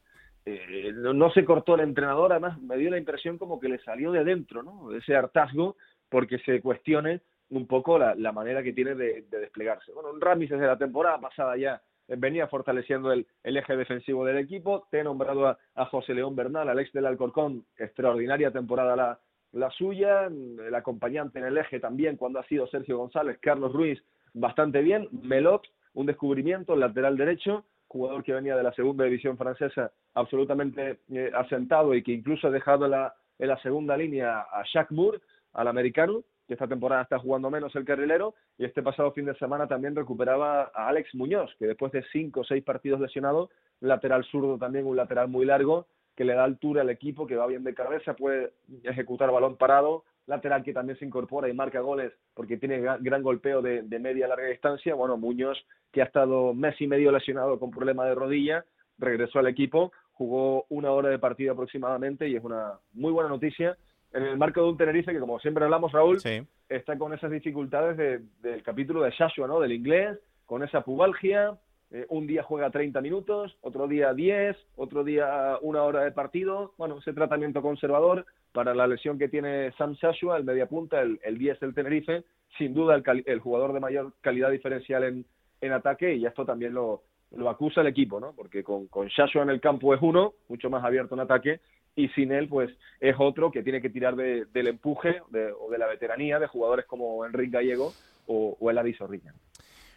Eh, no, no se cortó el entrenador, además me dio la impresión como que le salió de dentro, ¿no? Ese hartazgo porque se cuestione un poco la, la manera que tiene de, de desplegarse. Bueno, Ramis desde la temporada pasada ya venía fortaleciendo el, el eje defensivo del equipo. Te he nombrado a, a José León Bernal, al ex del Alcorcón, extraordinaria temporada la, la suya. El acompañante en el eje también, cuando ha sido Sergio González, Carlos Ruiz, bastante bien. Melot, un descubrimiento, lateral derecho, jugador que venía de la segunda división francesa, absolutamente eh, asentado y que incluso ha dejado la, en la segunda línea a Jacques Moore, al americano, que esta temporada está jugando menos el carrilero, y este pasado fin de semana también recuperaba a Alex Muñoz, que después de cinco o seis partidos lesionado, lateral zurdo también, un lateral muy largo, que le da altura al equipo, que va bien de cabeza, puede ejecutar balón parado, lateral que también se incorpora y marca goles porque tiene gran, golpeo de, de media a larga distancia. Bueno, Muñoz, que ha estado mes y medio lesionado con problema de rodilla, regresó al equipo, jugó una hora de partido aproximadamente y es una muy buena noticia en el marco de un Tenerife que, como siempre hablamos, Raúl, Sí. está con esas dificultades de- del capítulo de Shashua, ¿no? Del inglés, con esa pubalgia. eh, un día juega 30 minutos, otro día 10, otro día una hora de partido. Bueno, ese tratamiento conservador para la lesión que tiene Sam Shashua, el mediapunta, el, el 10 del Tenerife, sin duda el, el jugador de mayor calidad diferencial en, en ataque y esto también lo, lo acusa el equipo, ¿no? Porque con, con Shashua en el campo es uno, mucho más abierto en ataque, y sin él, pues es otro que tiene que tirar de- del empuje de- o de la veteranía de jugadores como Enrique Gallego o, o el Adi Zorrilla.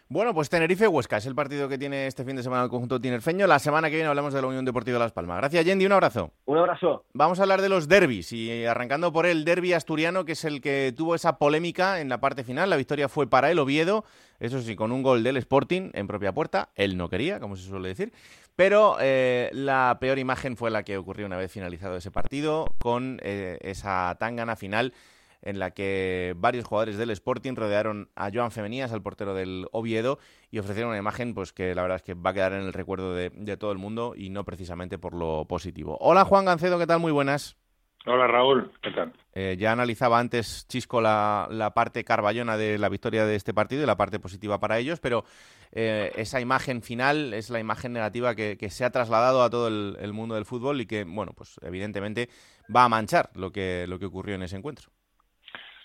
Bueno, pues Tenerife-Huesca es el partido que tiene este fin de semana el conjunto tinerfeño. La semana que viene hablamos de la Unión Deportiva Las Palmas. Gracias, Yendi. Un abrazo. Un abrazo. Vamos a hablar de los derbis y arrancando por el derby asturiano, que es el que tuvo esa polémica en la parte final. La victoria fue para el Oviedo, eso sí, con un gol del Sporting en propia puerta. Él no quería, como se suele decir. Pero eh, la peor imagen fue la que ocurrió una vez finalizado ese partido, con eh, esa tangana final en la que varios jugadores del Sporting rodearon a Joan Femenías, al portero del Oviedo, y ofrecieron una imagen pues que la verdad es que va a quedar en el recuerdo de, de todo el mundo y no precisamente por lo positivo. Hola Juan Gancedo, ¿qué tal? Muy buenas. Hola Raúl, ¿qué tal? Eh, ya analizaba antes Chisco la, la, parte carballona de la victoria de este partido y la parte positiva para ellos, pero eh, esa imagen final es la imagen negativa que, que se ha trasladado a todo el, el, mundo del fútbol y que, bueno, pues evidentemente va a manchar lo que, lo que ocurrió en ese encuentro.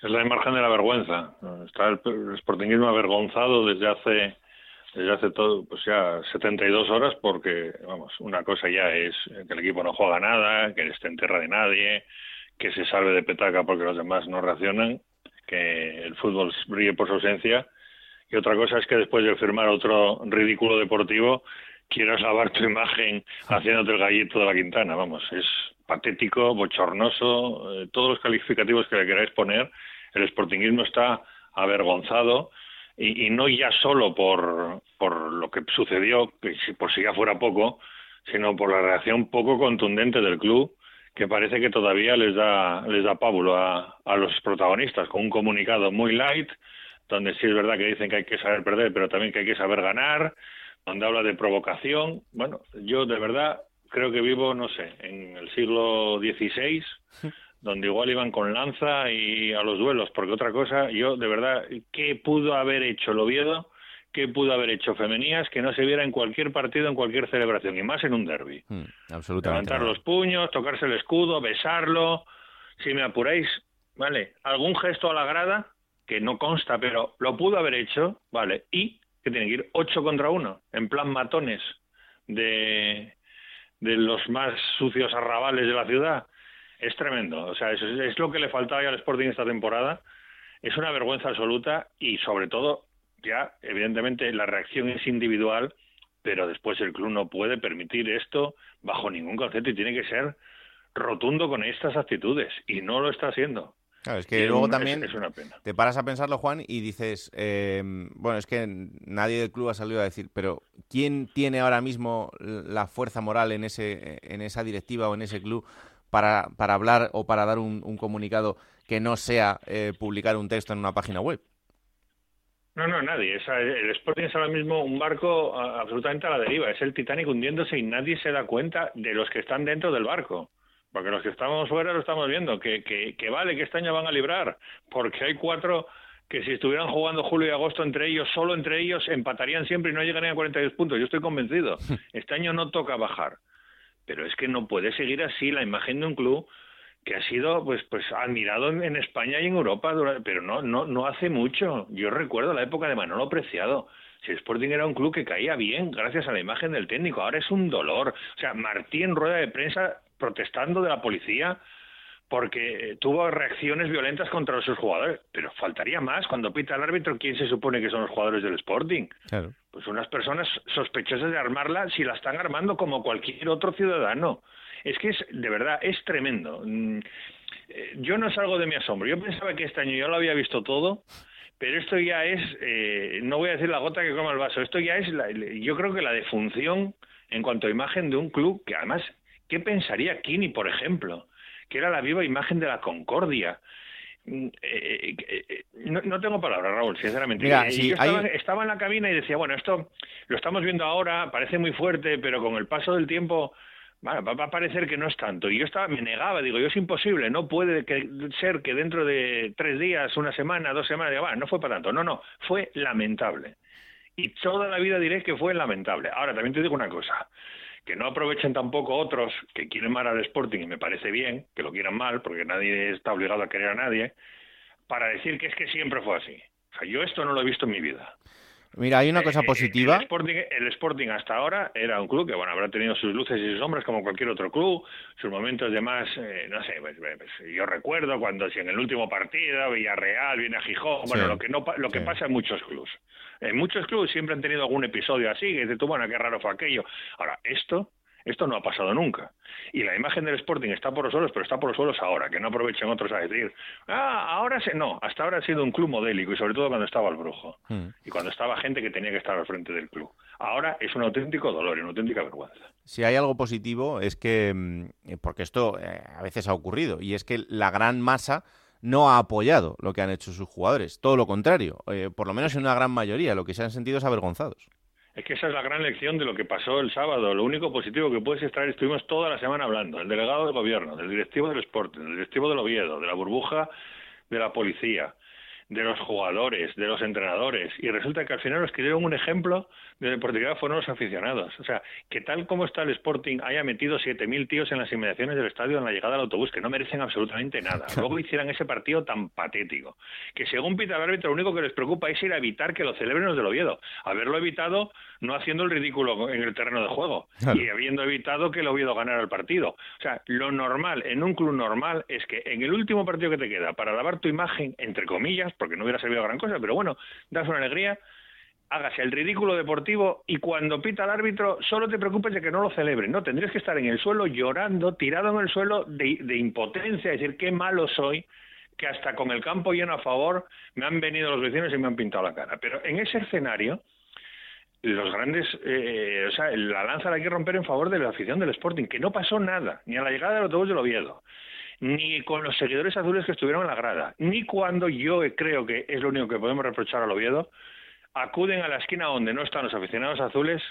Es la imagen de la vergüenza. Está el, el sportingismo avergonzado desde hace desde hace todo, pues ya 72 horas, porque, vamos, una cosa ya es que el equipo no juega nada, que esté en tierra de nadie, que se salve de petaca porque los demás no reaccionan, que el fútbol brille por su ausencia, y otra cosa es que después de firmar otro ridículo deportivo, quieras lavar tu imagen haciéndote el gallito de la Quintana, vamos, es patético, bochornoso, eh, todos los calificativos que le queráis poner, el sportingismo está avergonzado, y, y, no ya solo por, por lo que sucedió, que si, por si ya fuera poco, sino por la reacción poco contundente del club, que parece que todavía les da, les da pábulo a, a los protagonistas, con un comunicado muy light, donde sí es verdad que dicen que hay que saber perder, pero también que hay que saber ganar, donde habla de provocación. Bueno, yo de verdad creo que vivo, no sé, en el siglo XVI, donde igual iban con lanza y a los duelos, porque otra cosa, yo de verdad, ¿qué pudo haber hecho el Oviedo? ¿Qué pudo haber hecho Femenías que no se viera en cualquier partido, en cualquier celebración, y más en un derby? Hmm, absolutamente. Levantar los puños, tocarse el escudo, besarlo, si me apuráis, ¿vale? Algún gesto a la grada, que no consta, pero lo pudo haber hecho, ¿vale? Y que tiene que ir 8 contra 1, en plan matones de, de los más sucios arrabales de la ciudad es tremendo. O sea, es, es, lo que le faltaba ya al Sporting esta temporada. Es una vergüenza absoluta y sobre todo, ya evidentemente la reacción es individual, pero después el club no puede permitir esto bajo ningún concepto y tiene que ser rotundo con estas actitudes y no lo está haciendo. Claro, es que Y luego es- también es una pena. te paras a pensarlo, Juan, y dices, eh, bueno, es que nadie del club ha salido a decir, pero ¿quién tiene ahora mismo la fuerza moral en, ese, en esa directiva o en ese club para, para hablar o para dar un, un comunicado que no sea eh, publicar un texto en una página web? No, no, nadie. O sea, el Sporting es ahora mismo un barco absolutamente a la deriva. Es el Titanic hundiéndose y nadie se da cuenta de los que están dentro del barco. Porque los que estamos fuera lo estamos viendo. Que, que, que vale, que este año van a librar. Porque hay cuatro que si estuvieran jugando julio y agosto entre ellos, solo entre ellos, empatarían siempre y no llegarían a 42 puntos. Yo estoy convencido. Este año no toca bajar. Pero es que no puede seguir así la imagen de un club que ha sido pues pues admirado en, España y en Europa, pero no no no hace mucho. Yo recuerdo la época de Manolo Preciado. Si el Sporting era un club que caía bien gracias a la imagen del técnico, ahora es un dolor. O sea, Martí en rueda de prensa protestando de la policía porque eh, tuvo reacciones violentas contra sus jugadores, pero faltaría más cuando pita el árbitro quién se supone que son los jugadores del Sporting Claro. pues unas personas sospechosas de armarla si la están armando como cualquier otro ciudadano. Es que es, de verdad, es tremendo. Mm, eh, Yo no salgo de mi asombro. Yo pensaba que este año yo lo había visto todo, pero esto ya es, eh, no voy a decir la gota que coma el vaso, esto ya es, la- yo creo que la defunción en cuanto a imagen de un club que además, ¿qué pensaría Kini, por ejemplo? Que era la viva imagen de la concordia. Mm, eh, eh, eh, no, no tengo palabras, Raúl, sinceramente. Mira, yo estaba, hay- estaba en la cabina y decía, bueno, esto lo estamos viendo ahora, parece muy fuerte, pero con el paso del tiempo bueno, va va a parecer que no es tanto. Y yo estaba, me negaba, digo, yo es imposible, no puede que- ser que dentro de tres días, una semana, dos semanas, diga, no fue para tanto. No, no, fue lamentable. Y toda la vida diré que fue lamentable. Ahora, también te digo una cosa, que no aprovechen tampoco otros que quieren mal al Sporting, y me parece bien, que lo quieran mal, porque nadie está obligado a querer a nadie, para decir que es que siempre fue así. O sea, yo esto no lo he visto en mi vida. Mira, hay una cosa Eh, positiva. El Sporting, el Sporting hasta ahora era un club que bueno habrá tenido sus luces y sus sombras como cualquier otro club, sus momentos de más, eh, no sé, pues, pues, yo recuerdo cuando si en el último partido Villarreal viene a Gijón, bueno, Sí, lo que no lo que sí. pasa en muchos clubs. En muchos clubes siempre han tenido algún episodio así, que dices tú, bueno, qué raro fue aquello. Ahora, esto esto no ha pasado nunca. Y la imagen del Sporting está por los suelos, pero está por los suelos ahora, que no aprovechen otros a decir, ah, ahora se... No, hasta ahora ha sido un club modélico y sobre todo cuando estaba el brujo Hmm. y cuando estaba gente que tenía que estar al frente del club. Ahora es un auténtico dolor y una auténtica vergüenza. Si hay algo positivo es que, mm, porque esto eh, a veces ha ocurrido, y es que la gran masa no ha apoyado lo que han hecho sus jugadores. Todo lo contrario, eh, por lo menos en una gran mayoría, lo que se han sentido es avergonzados. Es que esa es la gran lección de lo que pasó el sábado. Lo único positivo que puedes extraer, estuvimos toda la semana hablando, el delegado del gobierno, del directivo del Sporting, del directivo del Oviedo, de la burbuja de la policía, de los jugadores, de los entrenadores, y resulta que al final los que dieron un ejemplo de deportividad fueron los aficionados. O sea, que tal como está el Sporting haya metido 7.000 tíos en las inmediaciones del estadio en la llegada al autobús, que no merecen absolutamente nada. Luego hicieran ese partido tan patético, que según pita el árbitro, lo único que les preocupa es ir a evitar que lo celebren los del Oviedo. Haberlo evitado no haciendo el ridículo en el terreno de juego Claro. y habiendo evitado que el Oviedo ganara el partido. O sea, lo normal en un club normal es que en el último partido que te queda para lavar tu imagen, entre comillas, porque no hubiera servido gran cosa, pero bueno, das una alegría, hagas el ridículo deportivo y cuando pita el árbitro solo te preocupes de que no lo celebren. No, tendrías que estar en el suelo llorando, tirado en el suelo de, de impotencia, decir qué malo soy que hasta con el campo lleno a favor me han venido los vecinos y me han pintado la cara. Pero en ese escenario, los grandes, eh, o sea, la lanza la hay que romper en favor de la afición del Sporting, que no pasó nada, ni a la llegada del autobús del Oviedo, ni con los seguidores azules que estuvieron en la grada, ni cuando yo creo que es lo único que podemos reprochar al Oviedo, acuden a la esquina donde no están los aficionados azules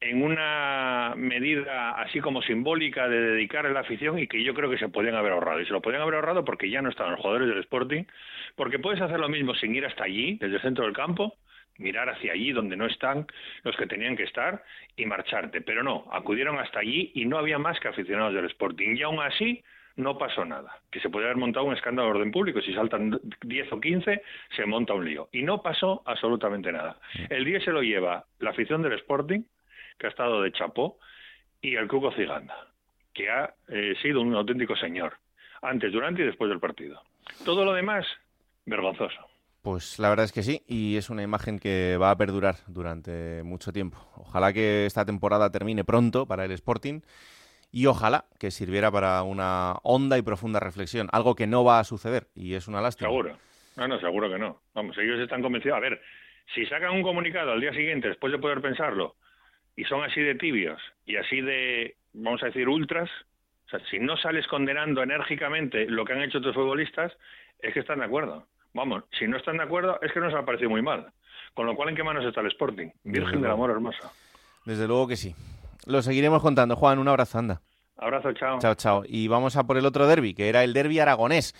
en una medida así como simbólica de dedicar a la afición y que yo creo que se podían haber ahorrado. Y se lo podían haber ahorrado porque ya no estaban los jugadores del Sporting, porque puedes hacer lo mismo sin ir hasta allí, desde el centro del campo, mirar hacia allí donde no están los que tenían que estar y marcharte. Pero no, acudieron hasta allí y no había más que aficionados del Sporting. Y aún así no pasó nada. Que se podría haber montado un escándalo de orden público. Si saltan 10 o 15, se monta un lío. Y no pasó absolutamente nada. El día se lo lleva la afición del Sporting, que ha estado de chapó, y el Cuco Ciganda, que ha eh, sido un auténtico señor, antes, durante y después del partido. Todo lo demás, vergonzoso. Pues la verdad es que sí, y es una imagen que va a perdurar durante mucho tiempo. Ojalá que esta temporada termine pronto para el Sporting y ojalá que sirviera para una honda y profunda reflexión, algo que no va a suceder y es una lástima. Seguro. No, no, seguro que no. Vamos, ellos están convencidos. A ver, si sacan un comunicado al día siguiente, después de poder pensarlo, y son así de tibios y así de, vamos a decir, ultras, o sea, si no sales condenando enérgicamente lo que han hecho otros futbolistas, es que están de acuerdo. Vamos, si no están de acuerdo, es que nos ha parecido muy mal. Con lo cual, ¿en qué manos está el Sporting? Virgen del amor hermoso. Desde luego que sí. Lo seguiremos contando. Juan, un abrazo, anda. Abrazo, chao. Chao, chao. Y vamos a por el otro derby, que era el derby aragonés.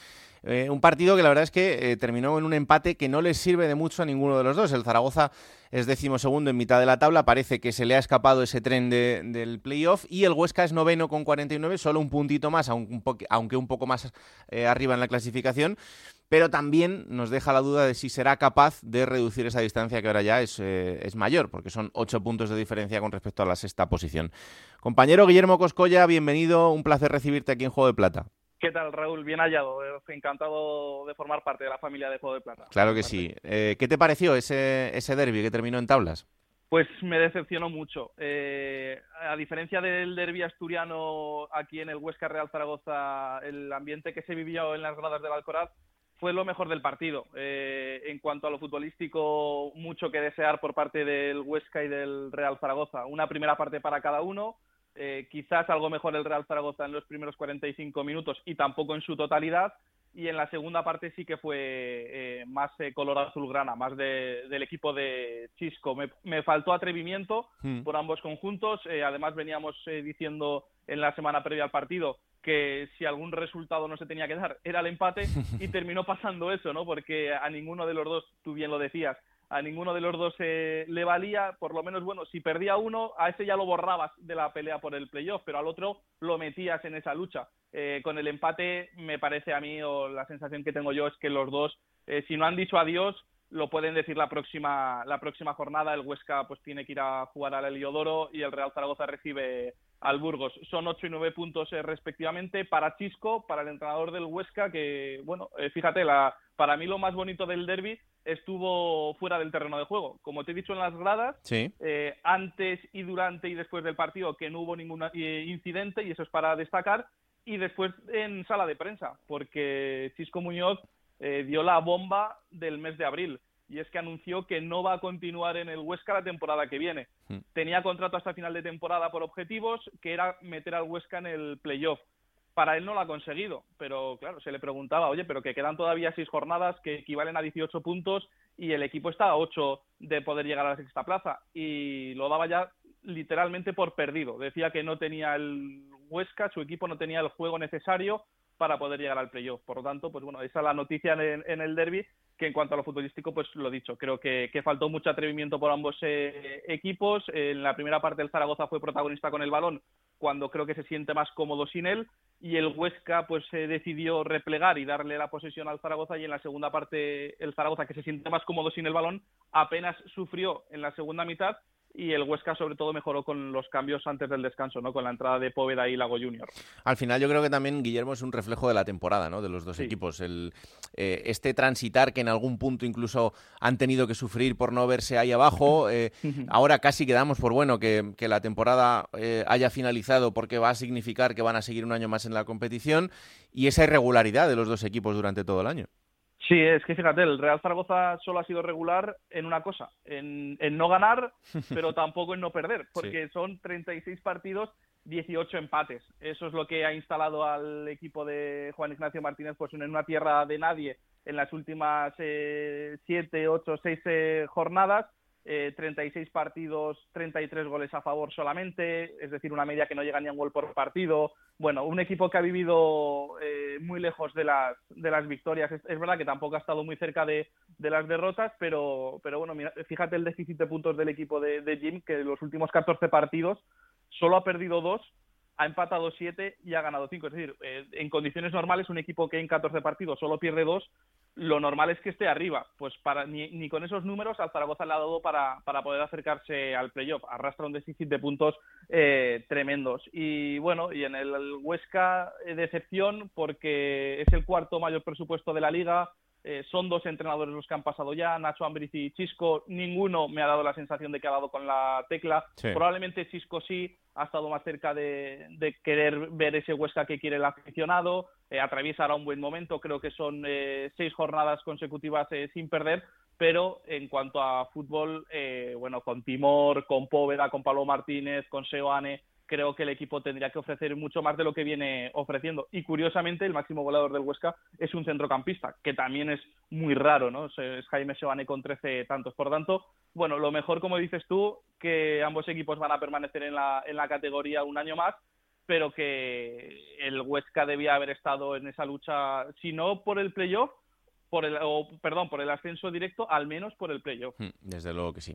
Eh, un partido que la verdad es que eh, terminó en un empate que no les sirve de mucho a ninguno de los dos. El Zaragoza es decimosegundo en mitad de la tabla, parece que se le ha escapado ese tren de- del playoff y el Huesca es noveno con 49, solo un puntito más, aunque un, po- aunque un poco más eh, arriba en la clasificación. Pero también nos deja la duda de si será capaz de reducir esa distancia que ahora ya es, eh, es mayor, porque son ocho puntos de diferencia con respecto a la sexta posición. Compañero Guillermo Coscolla, bienvenido, un placer recibirte aquí en Juego de Plata. ¿Qué tal, Raúl? Bien hallado. Eh, Encantado de formar parte de la familia de Juego de Plata. Claro que sí. Eh, ¿Qué te pareció ese, ese derby que terminó en tablas? Pues me decepcionó mucho. Eh, a diferencia del derby asturiano aquí en el Huesca Real Zaragoza, el ambiente que se vivió en las gradas del Alcoraz fue lo mejor del partido. Eh, en cuanto a lo futbolístico, mucho que desear por parte del Huesca y del Real Zaragoza. Una primera parte para cada uno. Eh, quizás algo mejor el Real Zaragoza en los primeros 45 minutos y tampoco en su totalidad. Y en la segunda parte sí que fue eh, más eh, color azulgrana, más de- del equipo de Chisco. Me, me faltó atrevimiento Hmm. por ambos conjuntos. Además, veníamos diciendo en la semana previa al partido que si algún resultado no se tenía que dar era el empate y terminó pasando eso, ¿no? Porque a ninguno de los dos, tú bien lo decías, a ninguno de los dos eh, le valía, por lo menos, bueno, si perdía uno, a ese ya lo borrabas de la pelea por el playoff, pero al otro lo metías en esa lucha. Eh, con el empate, me parece a mí, o la sensación que tengo yo es que los dos, eh, si no han dicho adiós, lo pueden decir la próxima, la próxima jornada. El Huesca pues tiene que ir a jugar al Heliodoro y el Real Zaragoza recibe al Burgos. Son ocho y nueve puntos eh, respectivamente para Chisco, para el entrenador del Huesca, que, bueno, eh, fíjate, la, para mí lo más bonito del derby estuvo fuera del terreno de juego. Como te he dicho en las gradas, Sí. eh, antes y durante y después del partido que no hubo ningún eh, incidente y eso es para destacar. Y después en sala de prensa, porque Chisco Muñoz eh, dio la bomba del mes de abril y es que anunció que no va a continuar en el Huesca la temporada que viene. Tenía contrato hasta final de temporada por objetivos, que era meter al Huesca en el playoff. Para él no lo ha conseguido, pero claro, se le preguntaba, oye, pero que quedan todavía seis jornadas que equivalen a 18 puntos y el equipo está a 8 de poder llegar a la sexta plaza y lo daba ya literalmente por perdido. Decía que no tenía el Huesca, su equipo no tenía el juego necesario para poder llegar al playoff. Por lo tanto, pues bueno, esa es la noticia en, en el derby, que en cuanto a lo futbolístico, pues lo dicho, creo que, faltó mucho atrevimiento por ambos eh, equipos. En la primera parte el Zaragoza fue protagonista con el balón, cuando creo que se siente más cómodo sin él, y el Huesca pues se decidió replegar y darle la posesión al Zaragoza, y en la segunda parte el Zaragoza, que se siente más cómodo sin el balón, apenas sufrió en la segunda mitad y el Huesca sobre todo mejoró con los cambios antes del descanso, ¿no? Con la entrada de Póveda y Lago Junior. Al final yo creo que también Guillermo es un reflejo de la temporada, ¿no? De los dos equipos. El, eh, este transitar que en algún punto incluso han tenido que sufrir por no verse ahí abajo. Eh, ahora casi quedamos por bueno que, que la temporada eh, haya finalizado porque va a significar que van a seguir un año más en la competición y esa irregularidad de los dos equipos durante todo el año. Sí, es que fíjate, el Real Zaragoza solo ha sido regular en una cosa, en, en no ganar, pero tampoco en no perder, porque son 36 partidos, 18 empates. Eso es lo que ha instalado al equipo de Juan Ignacio Martínez pues en una tierra de nadie en las últimas eh, 7, 8, 6 jornadas. Eh, 36 partidos, 33 goles a favor solamente, es decir, una media que no llega ni a un gol por partido. Bueno, un equipo que ha vivido eh, muy lejos de las, de las victorias. Es, verdad que tampoco ha estado muy cerca de, las derrotas, pero, pero bueno, mira, fíjate el déficit de puntos del equipo de, de Jim, que en los últimos 14 partidos solo ha perdido dos, ha empatado siete y ha ganado cinco. Es decir, eh, en condiciones normales, un equipo que en 14 partidos solo pierde dos, lo normal es que esté arriba. Pues para, ni, ni con esos números al Zaragoza le ha dado para, para poder acercarse al playoff. Arrastra un déficit de puntos eh, tremendos. Y bueno, y en el, el Huesca, eh, decepción porque es el cuarto mayor presupuesto de la liga. Eh, son dos entrenadores los que han pasado ya, Nacho Ambriz y Chisco. Ninguno me ha dado la sensación de que ha dado con la tecla. Sí. Probablemente Chisco sí ha estado más cerca de, de querer ver ese Huesca que quiere el aficionado. Eh, atraviesa ahora un buen momento. Creo que son eh, seis jornadas consecutivas eh, sin perder. Pero en cuanto a fútbol, bueno, con Timor, con Póveda, con Pablo Martínez, con Seoane, creo que el equipo tendría que ofrecer mucho más de lo que viene ofreciendo. Y curiosamente, el máximo goleador del Huesca es un centrocampista, que también es muy raro, ¿no? Es Jaime Sebane con 13 tantos. Por tanto, bueno, lo mejor, como dices tú, que ambos equipos van a permanecer en la, en la categoría un año más, pero que el Huesca debía haber estado en esa lucha, si no por el playoff, por el, o, perdón, por el ascenso directo, al menos por el playoff. Desde luego que sí.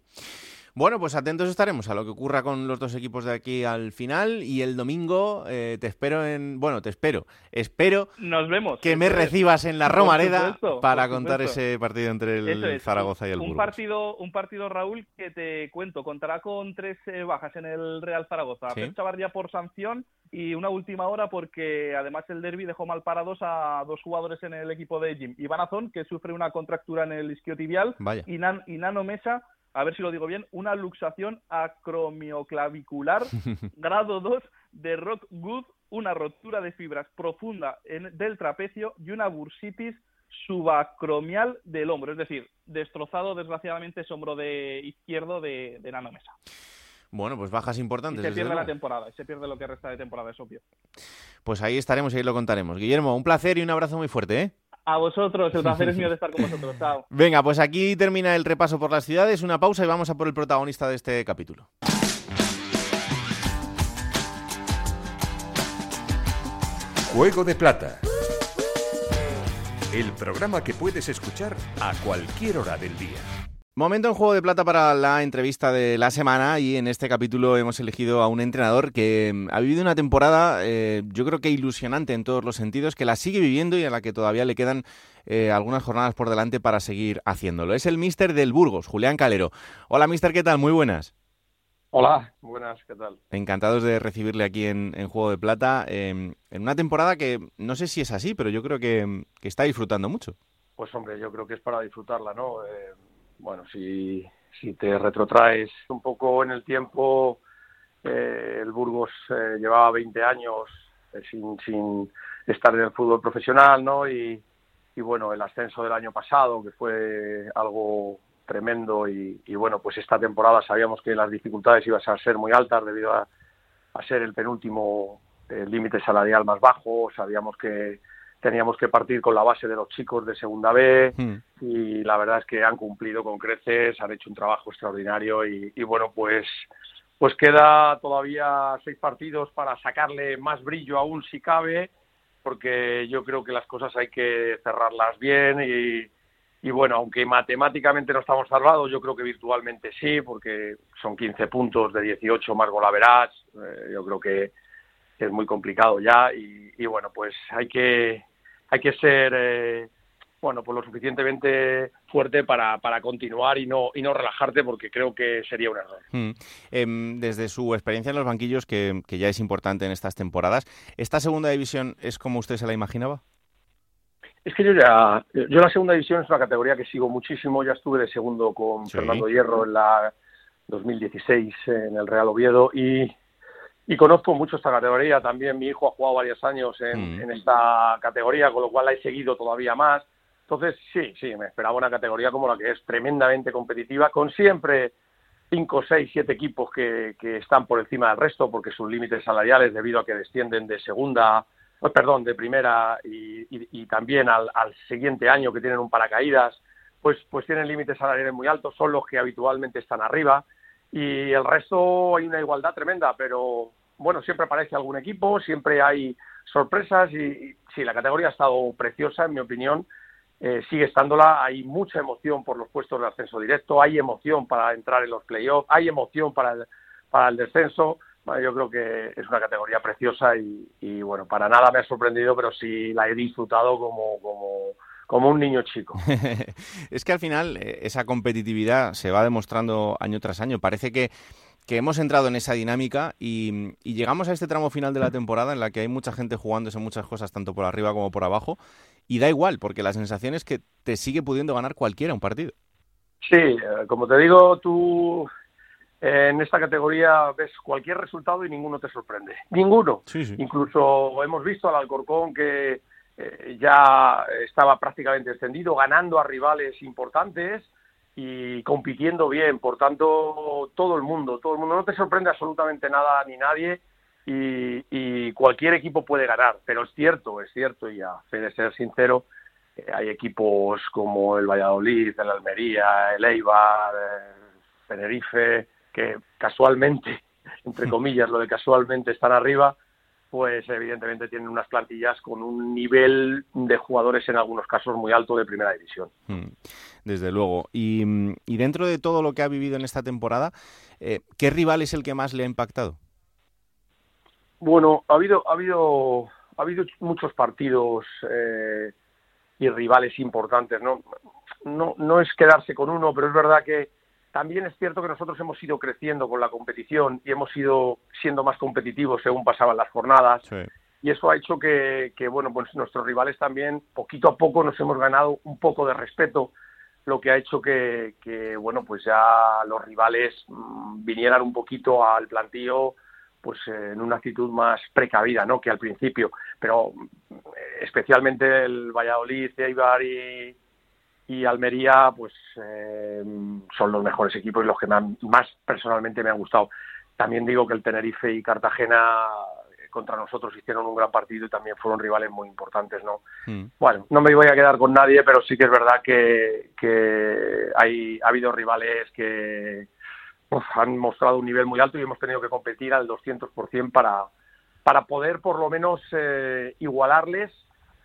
Bueno, pues atentos estaremos a lo que ocurra con los dos equipos de aquí al final y el domingo eh, te espero en... Bueno, te espero. Espero Nos vemos. que me recibas en la Romareda supuesto, para contar ese partido entre el es. Zaragoza y el un Burgos. partido, un partido, Raúl, que te cuento, contará con tres eh, bajas en el Real Zaragoza. Sí. Chavarría por sanción y una última hora porque además el derby dejó mal parados a dos jugadores en el equipo de Jim. Iván Azón, que sufre una contractura en el isquiotibial, Vaya. y, Nan- y Nano Mesa, a ver si lo digo bien, una luxación acromioclavicular grado 2 de Rock Good, una rotura de fibras profunda en- del trapecio y una bursitis subacromial del hombro, es decir, destrozado desgraciadamente ese hombro de izquierdo de, de Nano Mesa. Bueno, pues bajas Y importantes. se pierde la temporada, y se pierde lo que resta de temporada, es obvio. Pues ahí estaremos y ahí lo contaremos. Guillermo, un placer y un abrazo muy fuerte, ¿eh? A vosotros, el placer es mío de estar con vosotros. Chao. Venga, pues aquí termina el repaso por las ciudades, una pausa y vamos a por el protagonista de este capítulo. Juego de Plata. El programa que puedes escuchar a cualquier hora del día. Momento en Juego de Plata para la entrevista de la semana y en este capítulo hemos elegido a un entrenador que mm, ha vivido una temporada eh, yo creo que ilusionante en todos los sentidos, que la sigue viviendo y a la que todavía le quedan eh, algunas jornadas por delante para seguir haciéndolo. Es el míster del Burgos, Julián Calero. Hola míster, ¿qué tal? Muy buenas. Hola, buenas, ¿qué tal? Encantados de recibirle aquí en, en Juego de Plata eh, en una temporada que no sé si es así, pero yo creo que, que está disfrutando mucho. Pues hombre, yo creo que es para disfrutarla, ¿no? Eh, bueno, si, si te retrotraes un poco en el tiempo, eh, el Burgos eh, llevaba 20 años eh, sin, sin estar en el fútbol profesional, ¿no? Y, y bueno, el ascenso del año pasado, que fue algo tremendo y, y bueno, pues esta temporada sabíamos que las dificultades iban a ser muy altas debido a, a ser el penúltimo eh, límite salarial más bajo, sabíamos que teníamos que partir con la base de los chicos de Segunda B Hmm. y la verdad es que han cumplido con creces, han hecho un trabajo extraordinario y, y bueno, pues pues queda todavía seis partidos para sacarle más brillo aún si cabe, porque yo creo que las cosas hay que cerrarlas bien y, y bueno, aunque matemáticamente no estamos salvados, yo creo que virtualmente sí, porque son 15 puntos de 18 más golaveras, eh, yo creo que es muy complicado ya y, y bueno, pues hay que hay que ser eh, bueno, pues lo suficientemente fuerte para, para continuar y no y no relajarte porque creo que sería un error. Mm. Em, desde su experiencia en los banquillos, que, que ya es importante en estas temporadas, ¿esta segunda división es como usted se la imaginaba? Es que yo ya, yo la segunda división es una categoría que sigo muchísimo, ya estuve de segundo con Sí. Fernando Hierro en la 2016 en el Real Oviedo y, y conozco mucho esta categoría, también mi hijo ha jugado varios años en, Mm. en esta categoría, con lo cual la he seguido todavía más. Entonces, sí, sí, me esperaba una categoría como la que es tremendamente competitiva, con siempre cinco, seis, siete equipos que, que están por encima del resto porque sus límites salariales debido a que descienden de segunda, oh, perdón, de primera y, y- y también al, al siguiente año que tienen un paracaídas, pues, pues tienen límites salariales muy altos, son los que habitualmente están arriba y el resto hay una igualdad tremenda, pero bueno, siempre aparece algún equipo, siempre hay sorpresas y, y sí, la categoría ha estado preciosa en mi opinión eh, sigue estándola. Hay mucha emoción por los puestos de ascenso directo, hay emoción para entrar en los playoffs, hay emoción para el, para el descenso. Yo creo que es una categoría preciosa y, y, bueno, para nada me ha sorprendido, pero sí la he disfrutado como, como, como un niño chico. es que al final eh, esa competitividad se va demostrando año tras año. Parece que, que hemos entrado en esa dinámica y, y llegamos a este tramo final de la temporada en la que hay mucha gente jugándose muchas cosas, tanto por arriba como por abajo, y da igual, porque la sensación es que te sigue pudiendo ganar cualquiera un partido. Sí, eh, como te digo, tú eh, en esta categoría ves cualquier resultado y ninguno te sorprende. Ninguno. Incluso hemos visto al Alcorcón que eh, ya estaba prácticamente extendido, ganando a rivales importantes y compitiendo bien. Por tanto, todo el mundo, todo el mundo. No te sorprende absolutamente nada ni nadie y, y cualquier equipo puede ganar. Pero es cierto, es cierto, y a fe de ser sincero, eh, hay equipos como el Valladolid, el Almería, el Eibar, el Tenerife, que casualmente, entre comillas, lo de casualmente están arriba, pues evidentemente tienen unas plantillas con un nivel de jugadores en algunos casos muy alto de primera división. Mm, Desde luego. Y, mm, y dentro de todo lo que ha vivido en esta temporada, eh, ¿qué rival es el que más le ha impactado? Bueno, ha habido, ha habido, ha habido muchos partidos eh, y rivales importantes, ¿no? No, no es quedarse con uno, pero es verdad que también es cierto que nosotros hemos ido creciendo con la competición y hemos ido siendo más competitivos según pasaban las jornadas. Y eso ha hecho que, que, bueno, pues nuestros rivales también, poquito a poco, nos hemos ganado un poco de respeto, lo que ha hecho que, que bueno, pues ya los rivales mmm, vinieran un poquito al plantío pues en una actitud más precavida, ¿no? Que al principio, pero eh, especialmente el Valladolid, Eibar y, y Almería, pues eh, son los mejores equipos y los que han, más personalmente me han gustado. También digo que el Tenerife y Cartagena eh, contra nosotros hicieron un gran partido y también fueron rivales muy importantes, ¿no? Mm. Bueno, no me voy a quedar con nadie, pero sí que es verdad que, que hay, ha habido rivales que han mostrado un nivel muy alto y hemos tenido que competir al 200% para, para poder por lo menos eh, igualarles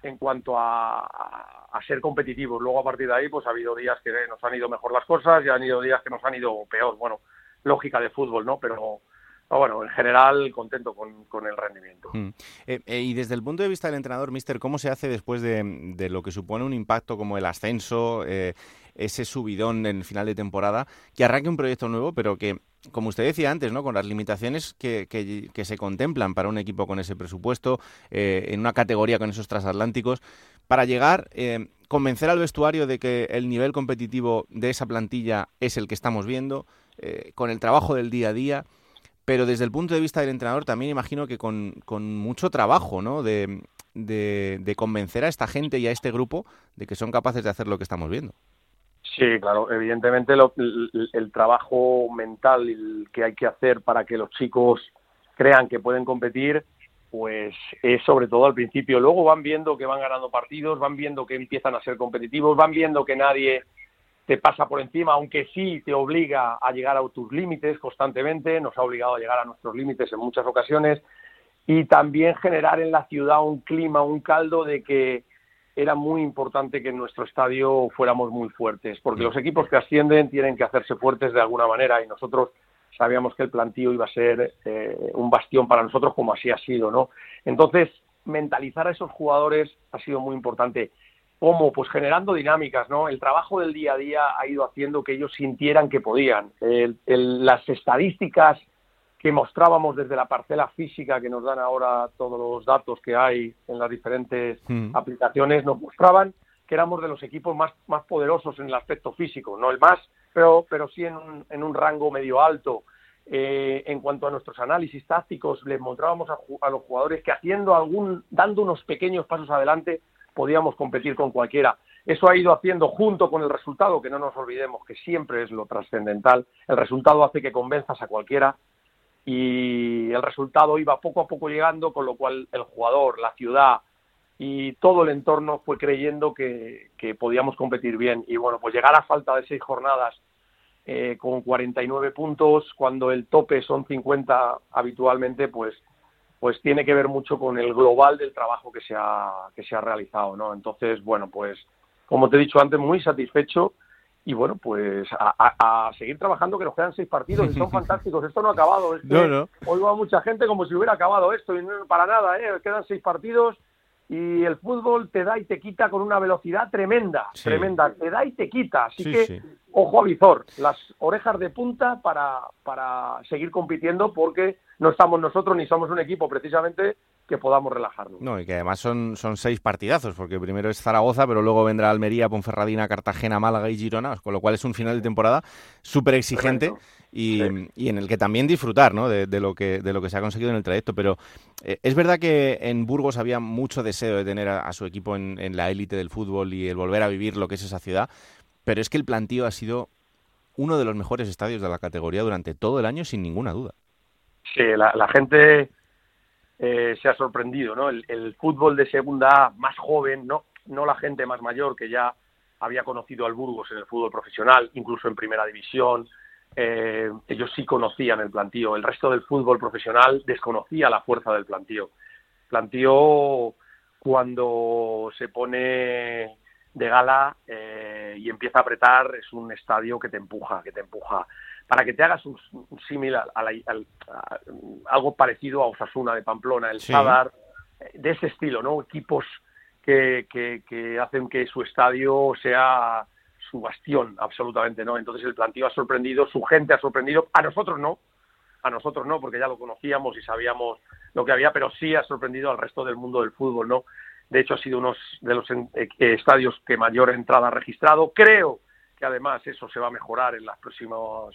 en cuanto a, a, ser competitivos. Luego a partir de ahí pues ha habido días que nos han ido mejor las cosas y han ido días que nos han ido peor. Bueno, lógica de fútbol, ¿no? Pero bueno, en general contento con, con el rendimiento. Mm. Eh, eh, y desde el punto de vista del entrenador, Mister, ¿cómo se hace después de, de lo que supone un impacto como el ascenso, eh, ese subidón en el final de temporada, que arranque un proyecto nuevo, pero que como usted decía antes, ¿no? con las limitaciones que, que, se contemplan para un equipo con ese presupuesto, eh, en una categoría con esos transatlánticos, para llegar, eh, convencer al vestuario de que el nivel competitivo de esa plantilla es el que estamos viendo, eh, con el trabajo del día a día, pero desde el punto de vista del entrenador también imagino que con, con mucho trabajo, ¿no? De, de convencer a esta gente y a este grupo de que son capaces de hacer lo que estamos viendo. Sí, claro, evidentemente lo, el, el, trabajo mental que hay que hacer para que los chicos crean que pueden competir pues es sobre todo al principio. Luego van viendo que van ganando partidos, van viendo que empiezan a ser competitivos, van viendo que nadie te pasa por encima, aunque sí te obliga a llegar a tus límites constantemente, nos ha obligado a llegar a nuestros límites en muchas ocasiones, y también generar en la ciudad un clima, un caldo de que era muy importante que en nuestro estadio fuéramos muy fuertes, porque los equipos que ascienden tienen que hacerse fuertes de alguna manera y nosotros sabíamos que el plantío iba a ser eh, un bastión para nosotros como así ha sido, ¿no? Entonces, mentalizar a esos jugadores ha sido muy importante. ¿Cómo? Pues generando dinámicas, ¿no? El trabajo del día a día ha ido haciendo que ellos sintieran que podían. las estadísticas que mostrábamos desde la parcela física que nos dan ahora todos los datos que hay en las diferentes Mm. aplicaciones nos mostraban que éramos de los equipos más, más poderosos en el aspecto físico, no el más, pero, pero sí en un, en un rango medio alto. Eh, en cuanto a nuestros análisis tácticos, les mostrábamos a los jugadores que haciendo algún, dando unos pequeños pasos adelante, podíamos competir con cualquiera. Eso ha ido haciendo junto con el resultado, que no nos olvidemos que siempre es lo trascendental. El resultado hace que convenzas a cualquiera y el resultado iba poco a poco llegando, con lo cual el jugador, la ciudad y todo el entorno fue creyendo que, que podíamos competir bien. Y bueno, pues llegar a falta de seis jornadas eh, con 49 puntos, cuando el tope son 50 habitualmente, pues pues tiene que ver mucho con el global del trabajo que se ha, que se ha realizado, ¿no? Entonces, bueno, pues como te he dicho antes, muy satisfecho y bueno, pues a, a- a seguir trabajando que nos quedan seis partidos y son fantásticos. Esto no ha acabado. Es que No, no. Oigo a mucha gente como si hubiera acabado esto y no, para nada, ¿eh? Quedan seis partidos y el fútbol te da y te quita con una velocidad tremenda, Sí. tremenda. Te da y te quita. Así Sí, que sí. ojo a visor, las orejas de punta para, para seguir compitiendo porque no estamos nosotros ni somos un equipo precisamente que podamos relajarnos. No, y que además son, son seis partidazos, porque primero es Zaragoza, pero luego vendrá Almería, Ponferradina, Cartagena, Málaga y Girona, con lo cual es un final de temporada súper exigente y, y en el que también disfrutar ¿no? de, de lo que, de lo que se ha conseguido en el trayecto. Pero eh, es verdad que en Burgos había mucho deseo de tener a, a su equipo en, en la élite del fútbol y el volver a vivir lo que es esa ciudad, pero es que el plantío ha sido uno de los mejores estadios de la categoría durante todo el año, sin ninguna duda. Sí, la, la gente eh, se ha sorprendido, ¿no? El, el fútbol de segunda A más joven, no, no la gente más mayor que ya había conocido al Burgos en el fútbol profesional, incluso en primera división. eh, ellos sí conocían el plantío. El resto del fútbol profesional desconocía la fuerza del plantío. Plantío, cuando se pone de gala eh, y empieza a apretar, es un estadio que te empuja, que te empuja. Para que te hagas un, a- algo parecido a Osasuna de Pamplona, el Sí. Sadar, eh, de ese estilo, ¿no? Equipos que, que, que hacen que su estadio sea su bastión, absolutamente, ¿no? Entonces el plantío ha sorprendido, su gente ha sorprendido, a nosotros no, a nosotros no, porque ya lo conocíamos y sabíamos lo que había, pero sí ha sorprendido al resto del mundo del fútbol, ¿no? De hecho, ha sido uno de los en- eh, estadios que mayor entrada ha registrado. Creo que además eso se va a mejorar en las próximas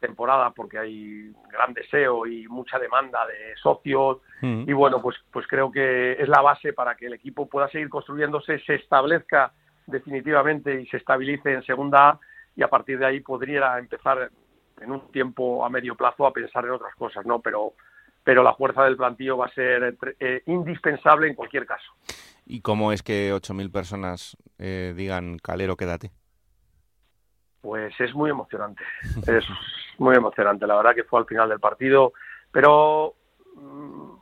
temporadas porque hay gran deseo y mucha demanda de socios Mm. y bueno, pues, pues creo que es la base para que el equipo pueda seguir construyéndose, se establezca definitivamente y se estabilice en segunda A y a partir de ahí podría empezar en un tiempo a medio plazo a pensar en otras cosas, ¿no? Pero, pero la fuerza del plantillo va a ser eh, indispensable en cualquier caso. ¿Y cómo es que 8.000 personas eh, digan, Calero, quédate? Pues es muy emocionante, es muy emocionante. La verdad que fue al final del partido, pero mm,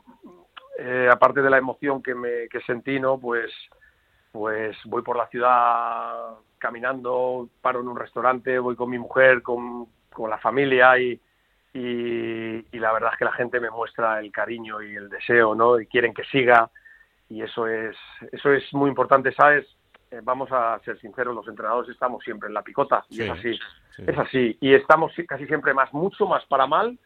eh, aparte de la emoción que me que sentí, ¿no? Pues, pues voy por la ciudad caminando, paro en un restaurante, voy con mi mujer, con, con la familia y, y, y la verdad es que la gente me muestra el cariño y el deseo, ¿no? Y quieren que siga y eso es eso es muy importante, ¿sabes? Eh, vamos a ser sinceros, los entrenadores estamos siempre en la picota y Sí, es así, sí. es así y estamos si- casi siempre más, mucho más para mal,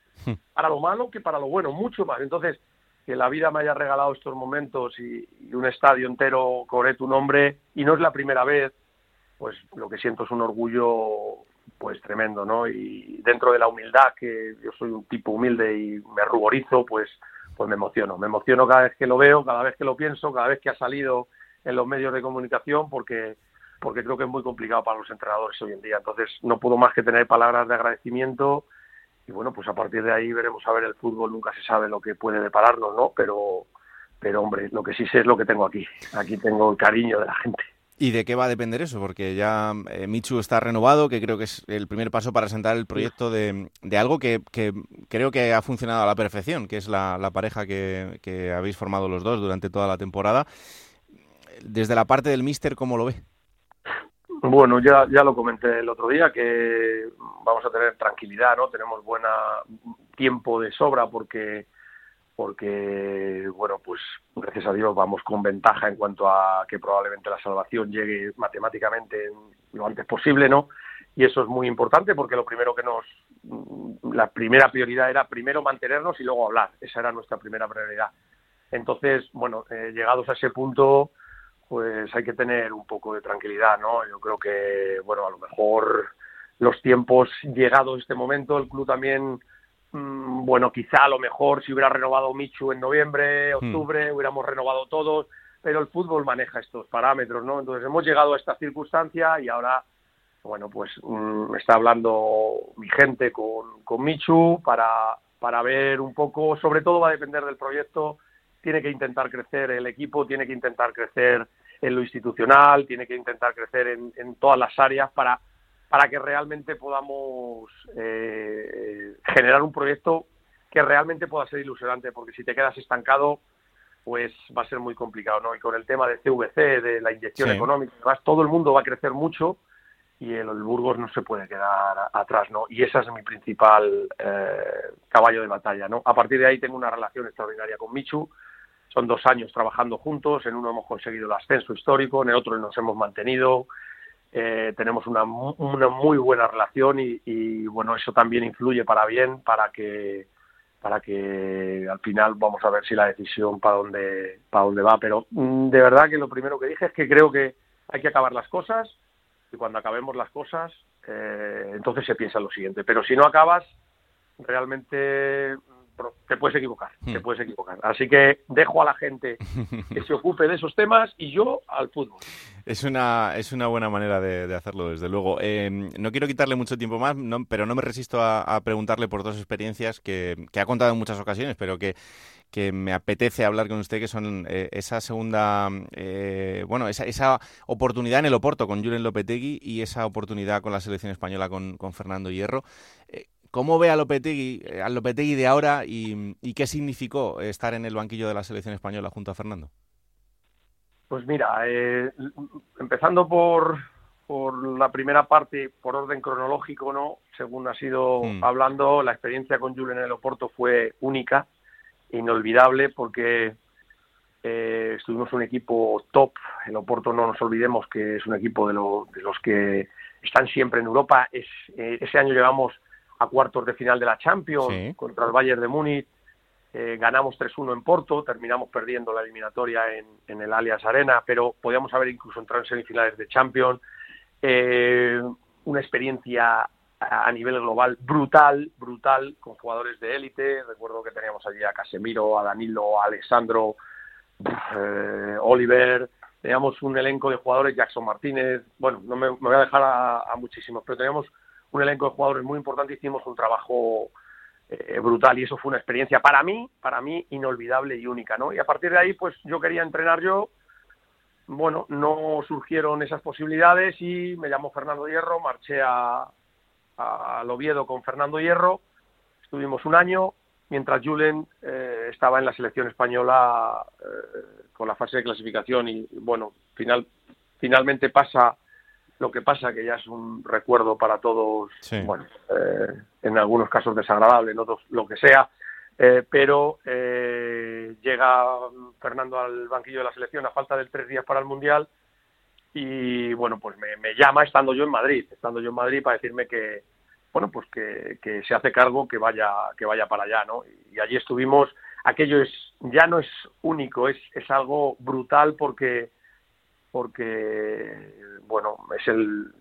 para lo malo que para lo bueno, mucho más. Entonces que la vida me haya regalado estos momentos y, y un estadio entero corre tu nombre y no es la primera vez, pues lo que siento es un orgullo pues tremendo, ¿no? Y dentro de la humildad, que yo soy un tipo humilde y me ruborizo, pues pues me emociono, me emociono cada vez que lo veo, cada vez que lo pienso, cada vez que ha salido en los medios de comunicación, porque porque creo que es muy complicado para los entrenadores hoy en día. Entonces no puedo más que tener palabras de agradecimiento y bueno, pues a partir de ahí veremos a ver el fútbol, nunca se sabe lo que puede depararnos, ¿no? Pero pero hombre, lo que sí sé es lo que tengo aquí. Aquí tengo el cariño de la gente. ¿Y de qué va a depender eso? Porque ya eh, Michu está renovado, que creo que es el primer paso para sentar el proyecto de, de algo que, que, creo que ha funcionado a la perfección, que es la, la pareja que, que, habéis formado los dos durante toda la temporada. Desde la parte del míster, ¿cómo lo ve? Bueno, ya, ya lo comenté el otro día, que vamos a tener tranquilidad, ¿no? Tenemos buena tiempo de sobra porque porque, bueno, pues gracias a Dios vamos con ventaja en cuanto a que probablemente la salvación llegue matemáticamente lo antes posible, ¿no? Y eso es muy importante porque lo primero que nos, la primera prioridad era primero mantenernos y luego hablar, esa era nuestra primera prioridad. Entonces, bueno, eh, llegados a ese punto, pues hay que tener un poco de tranquilidad, ¿no? Yo creo que, bueno, a lo mejor los tiempos llegados a este momento, el club también Mm, bueno, quizá a lo mejor si hubiera renovado Michu en noviembre, hmm. octubre, hubiéramos renovado todos, pero el fútbol maneja estos parámetros, ¿no? Entonces hemos llegado a esta circunstancia y ahora, bueno, pues mm, está hablando mi gente con, con Michu para, para ver un poco, sobre todo va a depender del proyecto, tiene que intentar crecer el equipo, tiene que intentar crecer en lo institucional, tiene que intentar crecer en, en todas las áreas para para que realmente podamos eh, generar un proyecto que realmente pueda ser ilusionante, porque si te quedas estancado, pues va a ser muy complicado, ¿no? Y con el tema de CVC, de la inyección económica, todo el mundo va a crecer mucho y el, Burgos no se puede quedar atrás, ¿no? Y ese es mi principal eh, caballo de batalla, ¿no? A partir de ahí tengo una relación extraordinaria con Michu, son dos años trabajando juntos, en uno hemos conseguido el ascenso histórico, en el otro nos hemos mantenido, eh, tenemos una, una, muy buena relación y, bueno eso también influye para bien para que para que al final vamos a ver si la decisión para dónde para dónde va. Pero mm, de verdad que lo primero que dije es que creo que hay que acabar las cosas y cuando acabemos las cosas eh, entonces se piensa lo siguiente. Pero si no acabas realmente te puedes equivocar, te hmm. puedes equivocar. Así que dejo a la gente que se ocupe de esos temas y yo al fútbol. Es una, es una buena manera de, hacerlo, desde luego. Em, no quiero quitarle mucho tiempo más, pero no me resisto a, preguntarle por dos experiencias que, ha contado en muchas ocasiones, pero que, que me apetece hablar con usted, que son eh, esa segunda, eh, bueno, esa, esa, oportunidad en el Oporto con Julen Lopetegui y esa oportunidad con la selección española con, con Fernando Hierro. Eh, ¿Cómo ve a Lopetegui, a Lopetegui de ahora y, qué significó estar en el banquillo de la selección española junto a Fernando? Pues mira, eh, empezando por, por la primera parte, por orden cronológico, ¿no? Según ha sido hmm. hablando, la experiencia con Julen en el Oporto fue única, inolvidable, porque eh, estuvimos un equipo top. El Oporto, no nos olvidemos que es un equipo de, de los que están siempre en Europa. Es, eh, ese año llevamos a cuartos de final de la Champions contra el Bayern de Múnich. Eh, ganamos 3-1 en Porto, terminamos perdiendo la eliminatoria en, el Allianz Arena, pero podíamos haber incluso entrado en semifinales de Champions. Eh, una experiencia a, nivel global brutal, brutal, con jugadores de élite. Recuerdo que teníamos allí a Casemiro, a Danilo, a Alessandro, eh, Oliver. Teníamos un elenco de jugadores, Jackson Martínez. Bueno, no me, voy a dejar a muchísimos, pero teníamos un elenco de jugadores muy importante, hicimos un trabajo eh, brutal y eso fue una experiencia para mí, para mí inolvidable y única, ¿no? Y a partir de ahí, pues yo quería entrenar yo, bueno, no surgieron esas posibilidades y me llamó Fernando Hierro, marché a, a Oviedo con Fernando Hierro, estuvimos un año, mientras Julen eh, estaba en la selección española eh, con la fase de clasificación y, bueno, final, finalmente pasa lo que pasa que ya es un recuerdo para todos, bueno, eh, en algunos casos desagradable, en otros lo que sea, eh, pero eh, llega Fernando al banquillo de la selección a falta de tres días para el Mundial y bueno, pues me, llama estando yo en Madrid, estando yo en Madrid para decirme que, bueno, pues que, que se hace cargo que vaya, que vaya para allá, ¿no? Y, allí estuvimos, aquello es, ya no es único, es, es algo brutal porque porque bueno es el,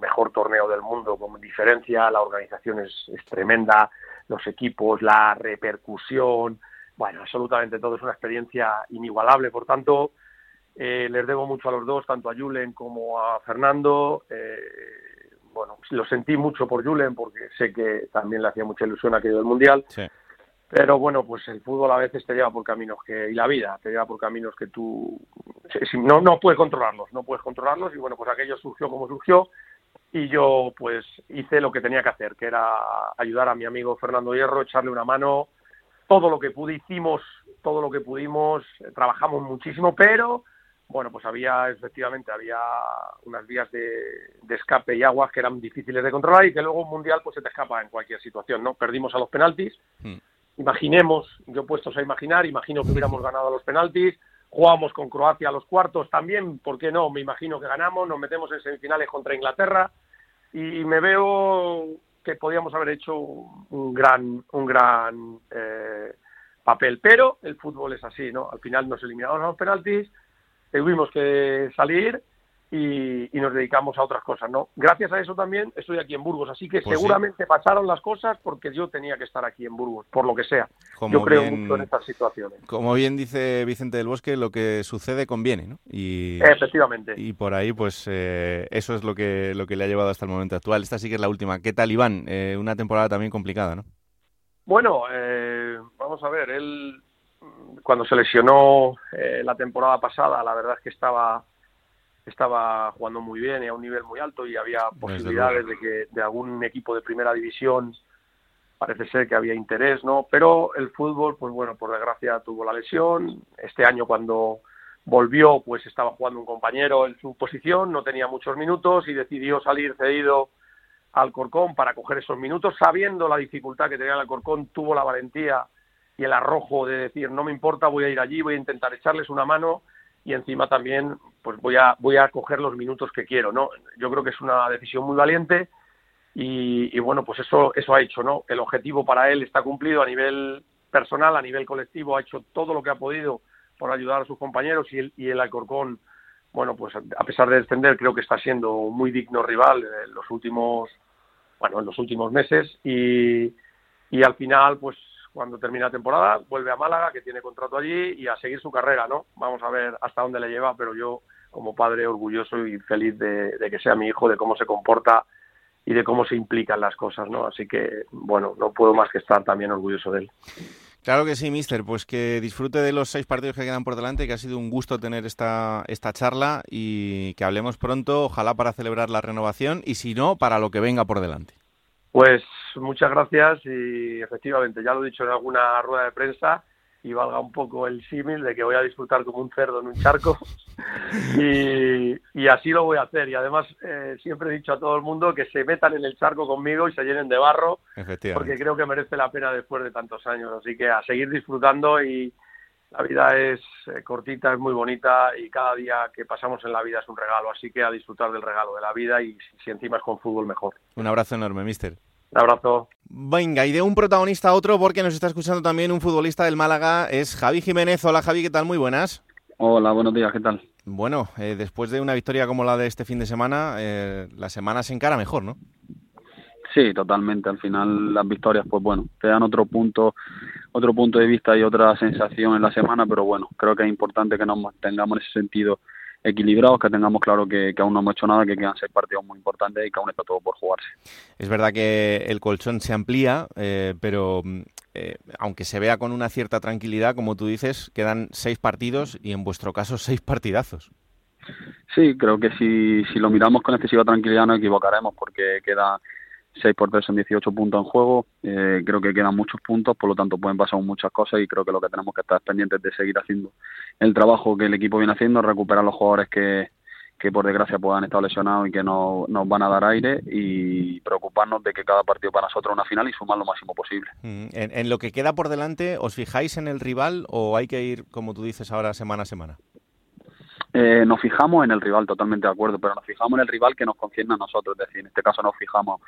mejor torneo del mundo con diferencia, la organización es, tremenda, los equipos, la repercusión, bueno, absolutamente todo es una experiencia inigualable, por tanto, eh, les debo mucho a los dos, tanto a Julen como a Fernando. Eh, bueno, lo sentí mucho por Julen porque sé que también le hacía mucha ilusión aquello del Mundial. Pero bueno, pues el fútbol a veces te lleva por caminos que, y la vida te lleva por caminos que tú no, no puedes controlarlos, no puedes controlarlos y bueno, pues aquello surgió como surgió y yo pues hice lo que tenía que hacer, que era ayudar a mi amigo Fernando Hierro, echarle una mano, todo lo que pude hicimos, todo lo que pudimos, trabajamos muchísimo, pero bueno, pues había efectivamente había unas vías de, de, escape y aguas que eran difíciles de controlar y que luego un mundial pues se te escapa en cualquier situación, ¿no? Perdimos a los penaltis. Hmm. Imaginemos, yo puestos a imaginar, imagino que hubiéramos ganado a los penaltis, jugamos con Croacia a los cuartos también, ¿por qué no? Me imagino que ganamos, nos metemos en semifinales contra Inglaterra y me veo que podíamos haber hecho un gran un gran eh, papel, pero el fútbol es así, ¿no? Al final nos eliminamos a los penaltis, tuvimos que salir y, y, nos dedicamos a otras cosas, ¿no? Gracias a eso también estoy aquí en Burgos, así que Pues seguramente pasaron las cosas porque yo tenía que estar aquí en Burgos, por lo que sea. Como yo creo bien- mucho en estas situaciones. Como bien dice Vicente del Bosque, lo que sucede conviene, ¿no? Y, Efectivamente. y por ahí, pues eh, eso es lo que, lo que le ha llevado hasta el momento actual. Esta sí que es la última. ¿Qué tal, Iván? Eh, una temporada también complicada, ¿no? Bueno, eh, vamos a ver, él mm, cuando se lesionó eh, la temporada pasada, la verdad es que estaba estaba jugando muy bien y a un nivel muy alto y había posibilidades de que de algún equipo de primera división parece ser que había interés, ¿no? Pero el fútbol, pues bueno, por desgracia tuvo la lesión. Este año cuando volvió, pues estaba jugando un compañero en su posición, no tenía muchos minutos y decidió salir cedido al Corcón para coger esos minutos, sabiendo la dificultad que tenía el Corcón, tuvo la valentía y el arrojo de decir, no me importa, voy a ir allí, voy a intentar echarles una mano y encima también pues voy a voy a coger los minutos que quiero, ¿no? Yo creo que es una decisión muy valiente y, y bueno, pues eso eso ha hecho, ¿no? El objetivo para él está cumplido a nivel personal, a nivel colectivo, ha hecho todo lo que ha podido por ayudar a sus compañeros y el, y el Alcorcón, bueno, pues a pesar de descender, creo que está siendo muy digno rival en los últimos, bueno, en los últimos meses y, y al final, pues cuando termina la temporada, vuelve a Málaga, que tiene contrato allí, y a seguir su carrera, ¿no? Vamos a ver hasta dónde le lleva, pero yo, como padre, orgulloso y feliz de, de que sea mi hijo, de cómo se comporta y de cómo se implican las cosas, ¿no? Así que, bueno, no puedo más que estar también orgulloso de él. Claro que sí, mister. Pues que disfrute de los seis partidos que quedan por delante, que ha sido un gusto tener esta, esta charla y que hablemos pronto, ojalá para celebrar la renovación y si no, para lo que venga por delante. Pues muchas gracias y efectivamente, ya lo he dicho en alguna rueda de prensa y valga un poco el símil de que voy a disfrutar como un cerdo en un charco. Y, y así lo voy a hacer. Y además eh, siempre he dicho a todo el mundo que se metan en el charco conmigo y se llenen de barro porque creo que merece la pena después de tantos años, así que a seguir disfrutando y la vida es eh, cortita, es muy bonita y cada día que pasamos en la vida es un regalo, así que a disfrutar del regalo de la vida y si, si encima es con fútbol mejor. Un abrazo enorme, mister. Un abrazo. Venga, y de un protagonista a otro, porque nos está escuchando también un futbolista del Málaga, es Javi Jiménez. Hola Javi, ¿qué tal? Muy buenas. Hola, buenos días, ¿qué tal? Bueno, eh, después de una victoria como la de este fin de semana, eh, la semana se encara mejor, ¿no? Sí, totalmente. Al final las victorias, pues bueno, te dan otro punto, otro punto de vista y otra sensación en la semana, pero bueno, creo que es importante que nos mantengamos en ese sentido equilibrados, que tengamos claro que, que aún no hemos hecho nada, que quedan seis partidos muy importantes y que aún está todo por jugarse. Es verdad que el colchón se amplía, eh, pero eh, aunque se vea con una cierta tranquilidad, como tú dices, quedan seis partidos y en vuestro caso seis partidazos. Sí, creo que si, si lo miramos con excesiva tranquilidad no equivocaremos porque queda 6 por 3 son 18 puntos en juego, eh, creo que quedan muchos puntos, por lo tanto pueden pasar muchas cosas y creo que lo que tenemos que estar pendientes de seguir haciendo el trabajo que el equipo viene haciendo, recuperar los jugadores que, que por desgracia puedan estar lesionados y que no, nos van a dar aire y preocuparnos de que cada partido para nosotros es una final y sumar lo máximo posible. Mm, En, en lo que queda por delante, ¿os fijáis en el rival o hay que ir, como tú dices ahora, semana a semana? Eh, nos fijamos en el rival, totalmente de acuerdo, pero nos fijamos en el rival que nos concierne a nosotros, es decir, en este caso nos fijamos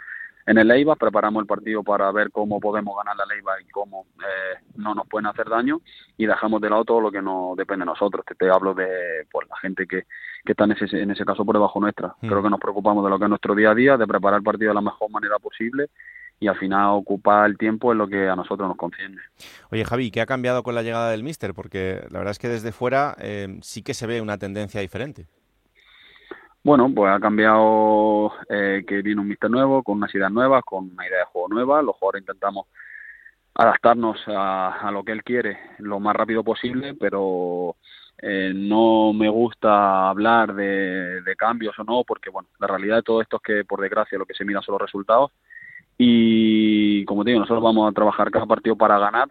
en el Leiva, preparamos el partido para ver cómo podemos ganar la Leiva y cómo eh, no nos pueden hacer daño y dejamos de lado todo lo que no depende de nosotros. Te, te hablo de pues, la gente que, que está en ese, en ese caso por debajo nuestra. Mm. Creo que nos preocupamos de lo que es nuestro día a día, de preparar el partido de la mejor manera posible y al final ocupar el tiempo es lo que a nosotros nos concierne. Oye, Javi, ¿qué ha cambiado con la llegada del Mister? Porque la verdad es que desde fuera eh, sí que se ve una tendencia diferente. Bueno, pues ha cambiado eh, que viene un mister nuevo, con unas ideas nuevas, con una idea de juego nueva. Los jugadores intentamos adaptarnos a, lo que él quiere lo más rápido posible, pero eh, no me gusta hablar de, de, cambios o no, porque bueno, la realidad de todo esto es que por desgracia lo que se mira son los resultados y como te digo, nosotros vamos a trabajar cada partido para ganar,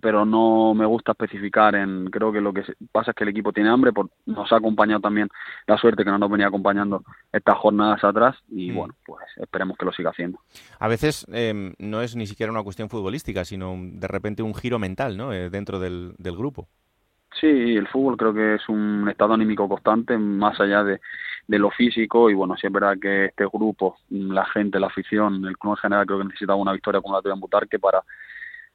pero no me gusta especificar en creo que lo que pasa es que el equipo tiene hambre por, nos ha acompañado también la suerte que no nos venía acompañando estas jornadas atrás y mm. bueno pues esperemos que lo siga haciendo a veces eh, no es ni siquiera una cuestión futbolística sino de repente un giro mental no eh, dentro del, del grupo Sí, el fútbol creo que es un estado anímico constante, más allá de, de lo físico. Y bueno, sí es verdad que este grupo, la gente, la afición, el club en general, creo que necesitaba una victoria como la de Butarque para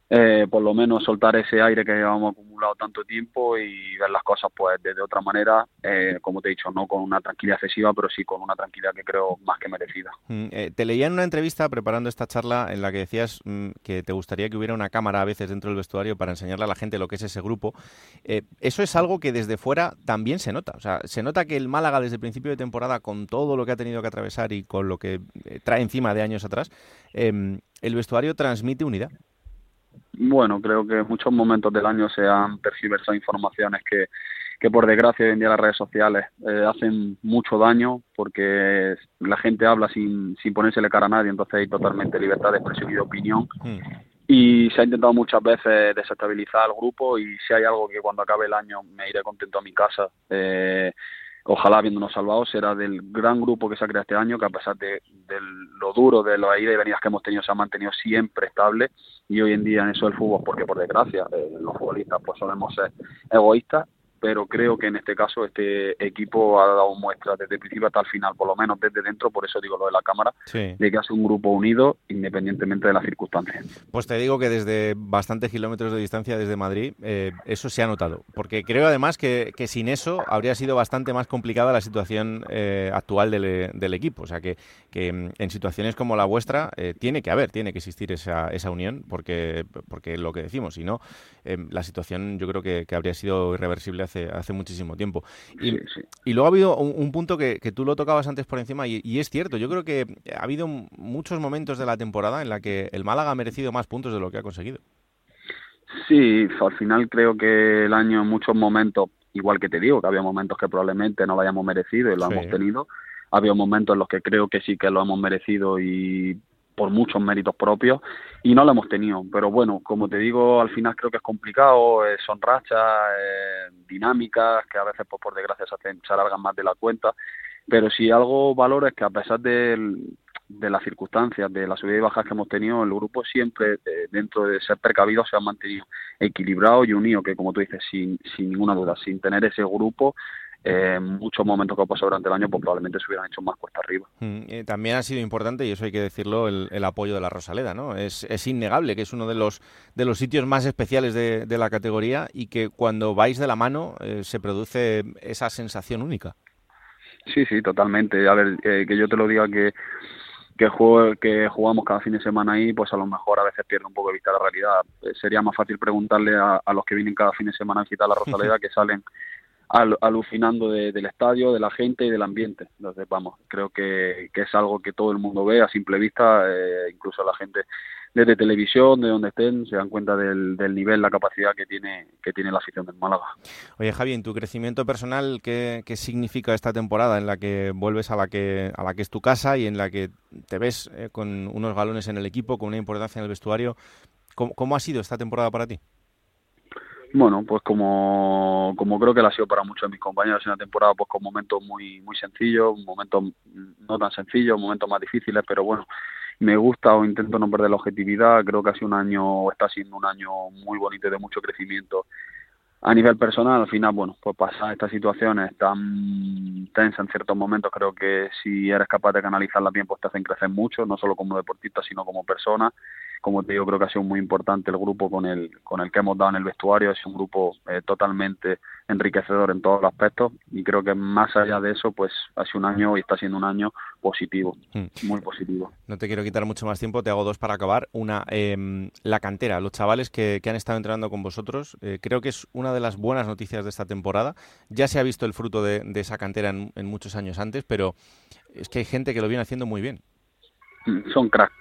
eh, por lo menos soltar ese aire que llevamos acumulado tanto tiempo y ver las cosas pues de, otra manera, eh, como te he dicho, no con una tranquilidad excesiva, pero sí con una tranquilidad que creo más que merecida. Mm, eh, te leía en una entrevista preparando esta charla en la que decías mm, que te gustaría que hubiera una cámara a veces dentro del vestuario para enseñarle a la gente lo que es ese grupo. eso es algo que desde fuera también se nota. O sea, se nota que el Málaga desde el principio de temporada, con todo lo que ha tenido que atravesar y con lo que trae encima de años atrás, em, el vestuario transmite unidad. Bueno, creo que en muchos momentos del año se han tergiversado informaciones que, que por desgracia hoy en día las redes sociales eh, hacen mucho daño porque la gente habla sin, sin ponérsele cara a nadie, entonces hay totalmente libertad de expresión y de opinión. Hmm. Y se ha intentado muchas veces desestabilizar al grupo y si hay algo que cuando acabe el año me iré contento a mi casa. Eh, ojalá habiéndonos salvado, será del gran grupo que se ha creado este año, que a pesar de, lo duro de las idas y venidas que hemos tenido, se ha mantenido siempre estable. Y hoy en día en eso del fútbol, porque por desgracia eh, los futbolistas pues solemos ser egoístas pero creo que en este caso este equipo ha dado muestras desde el principio hasta el final, por lo menos desde dentro, por eso digo lo de la cámara, de que hace un grupo unido independientemente de las circunstancias. Pues te digo que desde bastantes kilómetros de distancia desde Madrid eh, eso se ha notado, porque creo además que, sin eso habría sido bastante más complicada la situación eh, actual del, equipo, o sea que, que, mm, en situaciones como la vuestra eh, tiene que haber, tiene que existir esa, esa unión, porque, porque lo que decimos, si no, la situación yo creo que habría sido irreversible hace, hace muchísimo tiempo. Y, y luego ha habido un, punto que, que, tú lo tocabas antes por encima y, es cierto, yo creo que ha habido muchos momentos de la temporada en la que el Málaga ha merecido más puntos de lo que ha conseguido. Sí, al final creo que el año en muchos momentos, igual que te digo, que había momentos que probablemente no lo hayamos merecido y lo hemos tenido, había momentos en los que creo que sí que lo hemos merecido y por muchos méritos propios y no lo hemos tenido. Pero bueno, como te digo, al final creo que es complicado, eh, son rachas, eh, dinámicas, que a veces pues, por desgracia se, alargan más de la cuenta. Pero si algo valoro es que a pesar de, de las circunstancias, de las subidas y bajas que hemos tenido, el grupo siempre, eh, dentro de ser precavido, se ha mantenido equilibrado y unido, que como tú dices, sin, sin ninguna duda, sin tener ese grupo, eh, muchos momentos que ha pasado durante el año, pues probablemente se hubieran hecho más cuesta arriba. Mm, eh, también ha sido importante, y eso hay que decirlo, el, apoyo de la Rosaleda, ¿no? Es, es, innegable que es uno de los, de los sitios más especiales de, la categoría y que cuando vais de la mano eh, se produce esa sensación única. Sí, sí, totalmente. A ver, que yo te lo diga que que, juego, que jugamos cada fin de semana ahí, pues a lo mejor a veces pierde un poco de vista la realidad. sería más fácil preguntarle a, a, los que vienen cada fin de semana a visitar la Rosaleda que salen alucinando del estadio, de la gente y del ambiente. Entonces, vamos, creo que, que es algo que todo el mundo ve a simple vista, eh, incluso la gente desde televisión, de donde estén, se dan cuenta del, del, nivel, la capacidad que tiene, que tiene la afición del Málaga. Oye, Javi, en tu crecimiento personal, ¿qué, ¿qué, significa esta temporada en la que vuelves a la que, a la que es tu casa y en la que te ves eh, con unos galones en el equipo, con una importancia en el vestuario? ¿Cómo, ¿Cómo ha sido esta temporada para ti? Bueno, pues como, como creo que la ha sido para muchos de mis compañeros en la temporada, pues con momentos muy muy sencillos, momentos no tan sencillos, momentos más difíciles, pero bueno, me gusta o intento no perder la objetividad. Creo que ha sido un año, está siendo un año muy bonito y de mucho crecimiento a nivel personal, al final, bueno, pues pasar estas situaciones tan tensas en ciertos momentos, creo que si eres capaz de canalizarlas bien, pues te hacen crecer mucho, no solo como deportista, sino como persona como te digo, creo que ha sido muy importante el grupo con el, con el que hemos dado en el vestuario. Es un grupo eh, totalmente enriquecedor en todos los aspectos y creo que más allá de eso, pues hace un año y está siendo un año positivo, hmm. muy positivo. No te quiero quitar mucho más tiempo, te hago dos para acabar. Una, eh, la cantera, los chavales que, que, han estado entrenando con vosotros, eh, creo que es una de las buenas noticias de esta temporada. Ya se ha visto el fruto de, de esa cantera en, en muchos años antes, pero es que hay gente que lo viene haciendo muy bien. Son crack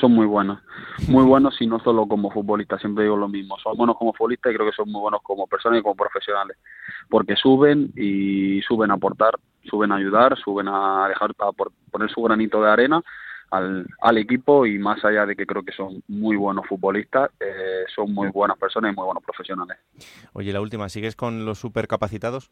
son muy buenos. Muy buenos y no solo como futbolistas, siempre digo lo mismo. Son buenos como futbolistas y creo que son muy buenos como personas y como profesionales. Porque suben y suben a aportar, suben a ayudar, suben a dejar a poner su granito de arena al, al, equipo y más allá de que creo que son muy buenos futbolistas, eh, son muy buenas personas y muy buenos profesionales. Oye, la última, ¿sigues con los supercapacitados?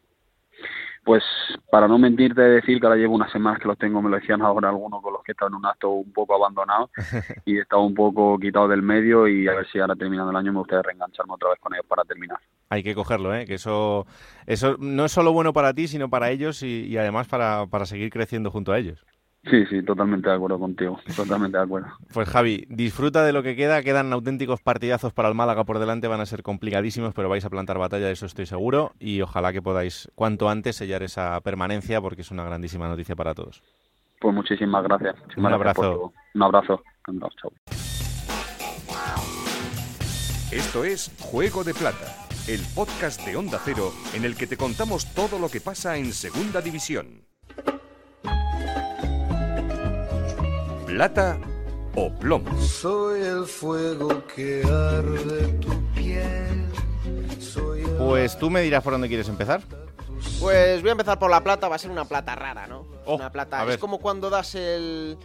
Pues para no mentirte, decir que ahora llevo unas semanas que los tengo, me lo decían ahora algunos con los que he estado en un acto un poco abandonado y he estado un poco quitado del medio y a ver si ahora terminando el año me gustaría reengancharme otra vez con ellos para terminar. Hay que cogerlo, ¿eh? que eso, eso no es solo bueno para ti, sino para ellos y, y además para, para seguir creciendo junto a ellos. Sí, sí, totalmente de acuerdo contigo, totalmente de acuerdo. Pues Javi, disfruta de lo que queda, quedan auténticos partidazos para el Málaga por delante, van a ser complicadísimos, pero vais a plantar batalla, de eso estoy seguro, y ojalá que podáis cuanto antes sellar esa permanencia, porque es una grandísima noticia para todos. Pues muchísimas gracias. Un abrazo. Un abrazo. Chao. Esto es Juego de Plata, el podcast de Onda Cero en el que te contamos todo lo que pasa en Segunda División. Plata o plomo. Soy el fuego que arde tu piel. Pues tú me dirás por dónde quieres empezar. Pues voy a empezar por la plata, va a ser una plata rara, ¿no? Oh, una plata. Es como cuando das el,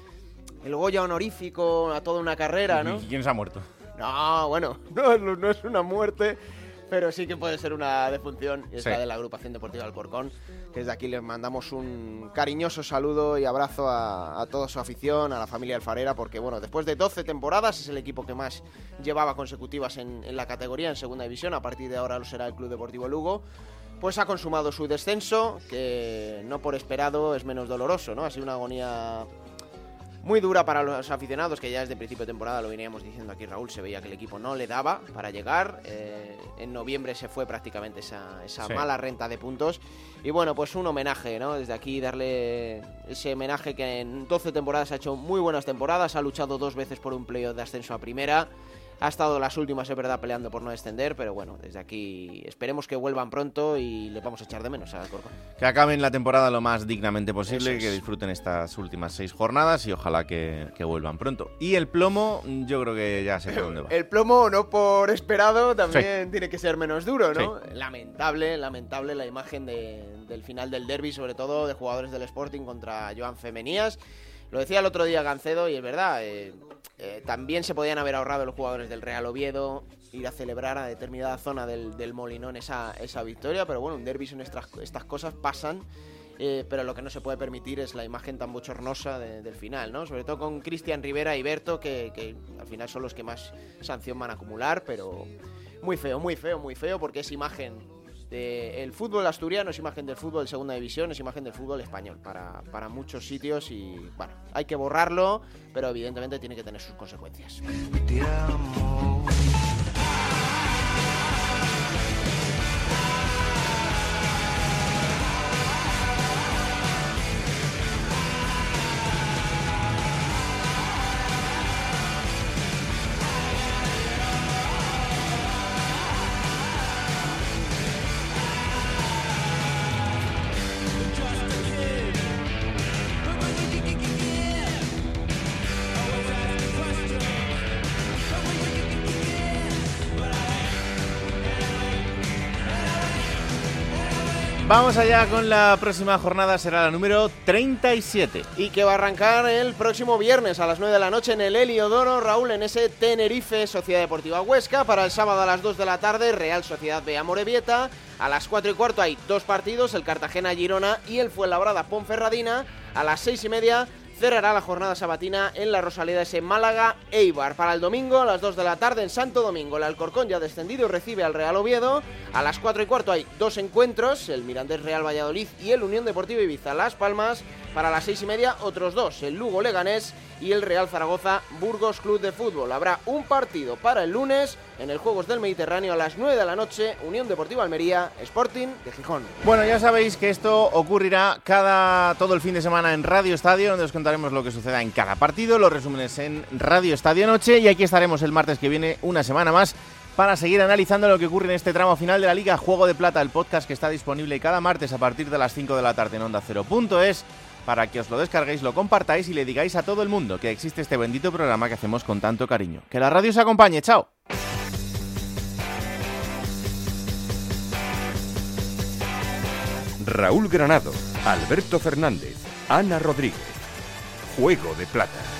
el Goya honorífico a toda una carrera, ¿no? ¿Y quién se ha muerto? No, bueno, no, no es una muerte, pero sí que puede ser una defunción, y es Sí. la de la agrupación deportiva Alcorcón, desde aquí les mandamos un cariñoso saludo y abrazo a, a toda su afición, a la familia alfarera, porque bueno, después de 12 temporadas es el equipo que más llevaba consecutivas en, en la categoría, en segunda división, a partir de ahora lo será el Club Deportivo Lugo. Pues ha consumado su descenso, que no por esperado es menos doloroso, ¿no? Ha sido una agonía muy dura para los aficionados, que ya desde principio de temporada lo veníamos diciendo aquí Raúl, se veía que el equipo no le daba para llegar. Eh, en noviembre se fue prácticamente esa, esa Sí. mala renta de puntos. Y bueno, pues un homenaje, ¿no? Desde aquí darle ese homenaje que en 12 temporadas ha hecho muy buenas temporadas, ha luchado dos veces por un playoff de ascenso a primera. Ha estado las últimas, es verdad, peleando por no descender, pero bueno, desde aquí esperemos que vuelvan pronto y le vamos a echar de menos a Alcorcón. Que acaben la temporada lo más dignamente posible, es. que disfruten estas últimas seis jornadas y ojalá que, que vuelvan pronto. Y el plomo, yo creo que ya sé dónde va. El plomo, no por esperado, también tiene que ser menos duro, ¿no? Lamentable, lamentable la imagen de- del final del derby, sobre todo de jugadores del Sporting contra Joan Femenías. Lo decía el otro día Gancedo y es verdad, eh, eh, también se podían haber ahorrado los jugadores del Real Oviedo ir a celebrar a determinada zona del, del Molinón esa, esa victoria, pero bueno, un derby son estas, estas cosas, pasan. eh, pero lo que no se puede permitir es la imagen tan bochornosa de- del final, ¿no? Sobre todo con Cristian Rivera y Berto, que, que al final son los que más sanción van a acumular, pero muy feo, muy feo, muy feo, porque es imagen del fútbol asturiano, es imagen del fútbol de segunda división, es imagen del fútbol español para, para muchos sitios y bueno, hay que borrarlo, pero evidentemente tiene que tener sus consecuencias. Vamos allá con la próxima jornada, será la número 37. Y que va a arrancar el próximo viernes a las 9 de la noche en el Heliodoro, Raúl, en ese Tenerife Sociedad Deportiva Huesca. Para el sábado a las 2 de la tarde, Real Sociedad B Amorebieta. A las 4 y cuarto hay dos partidos, el Cartagena-Girona y el Fuenlabrada-Ponferradina. A las 6 y media cerrará la jornada sabatina en la Rosaleda ese Málaga-Eibar. Para el domingo a las 2 de la tarde en Santo Domingo, el Alcorcón ya descendido recibe al Real Oviedo. A las 4 y cuarto hay dos encuentros, el Mirandés Real Valladolid y el Unión Deportiva Ibiza Las Palmas. Para las 6 y media otros dos, el Lugo Leganés y el Real Zaragoza Burgos Club de Fútbol. Habrá un partido para el lunes en el Juegos del Mediterráneo a las 9 de la noche, Unión Deportiva Almería, Sporting de Gijón. Bueno, ya sabéis que esto ocurrirá cada todo el fin de semana en Radio Estadio, donde os contaremos lo que suceda en cada partido, los resúmenes en Radio Estadio Noche y aquí estaremos el martes que viene una semana más para seguir analizando lo que ocurre en este tramo final de la Liga Juego de Plata, el podcast que está disponible cada martes a partir de las 5 de la tarde en Onda 0.es para que os lo descarguéis, lo compartáis y le digáis a todo el mundo que existe este bendito programa que hacemos con tanto cariño. Que la radio os acompañe, chao. Raúl Granado, Alberto Fernández, Ana Rodríguez. Juego de Plata.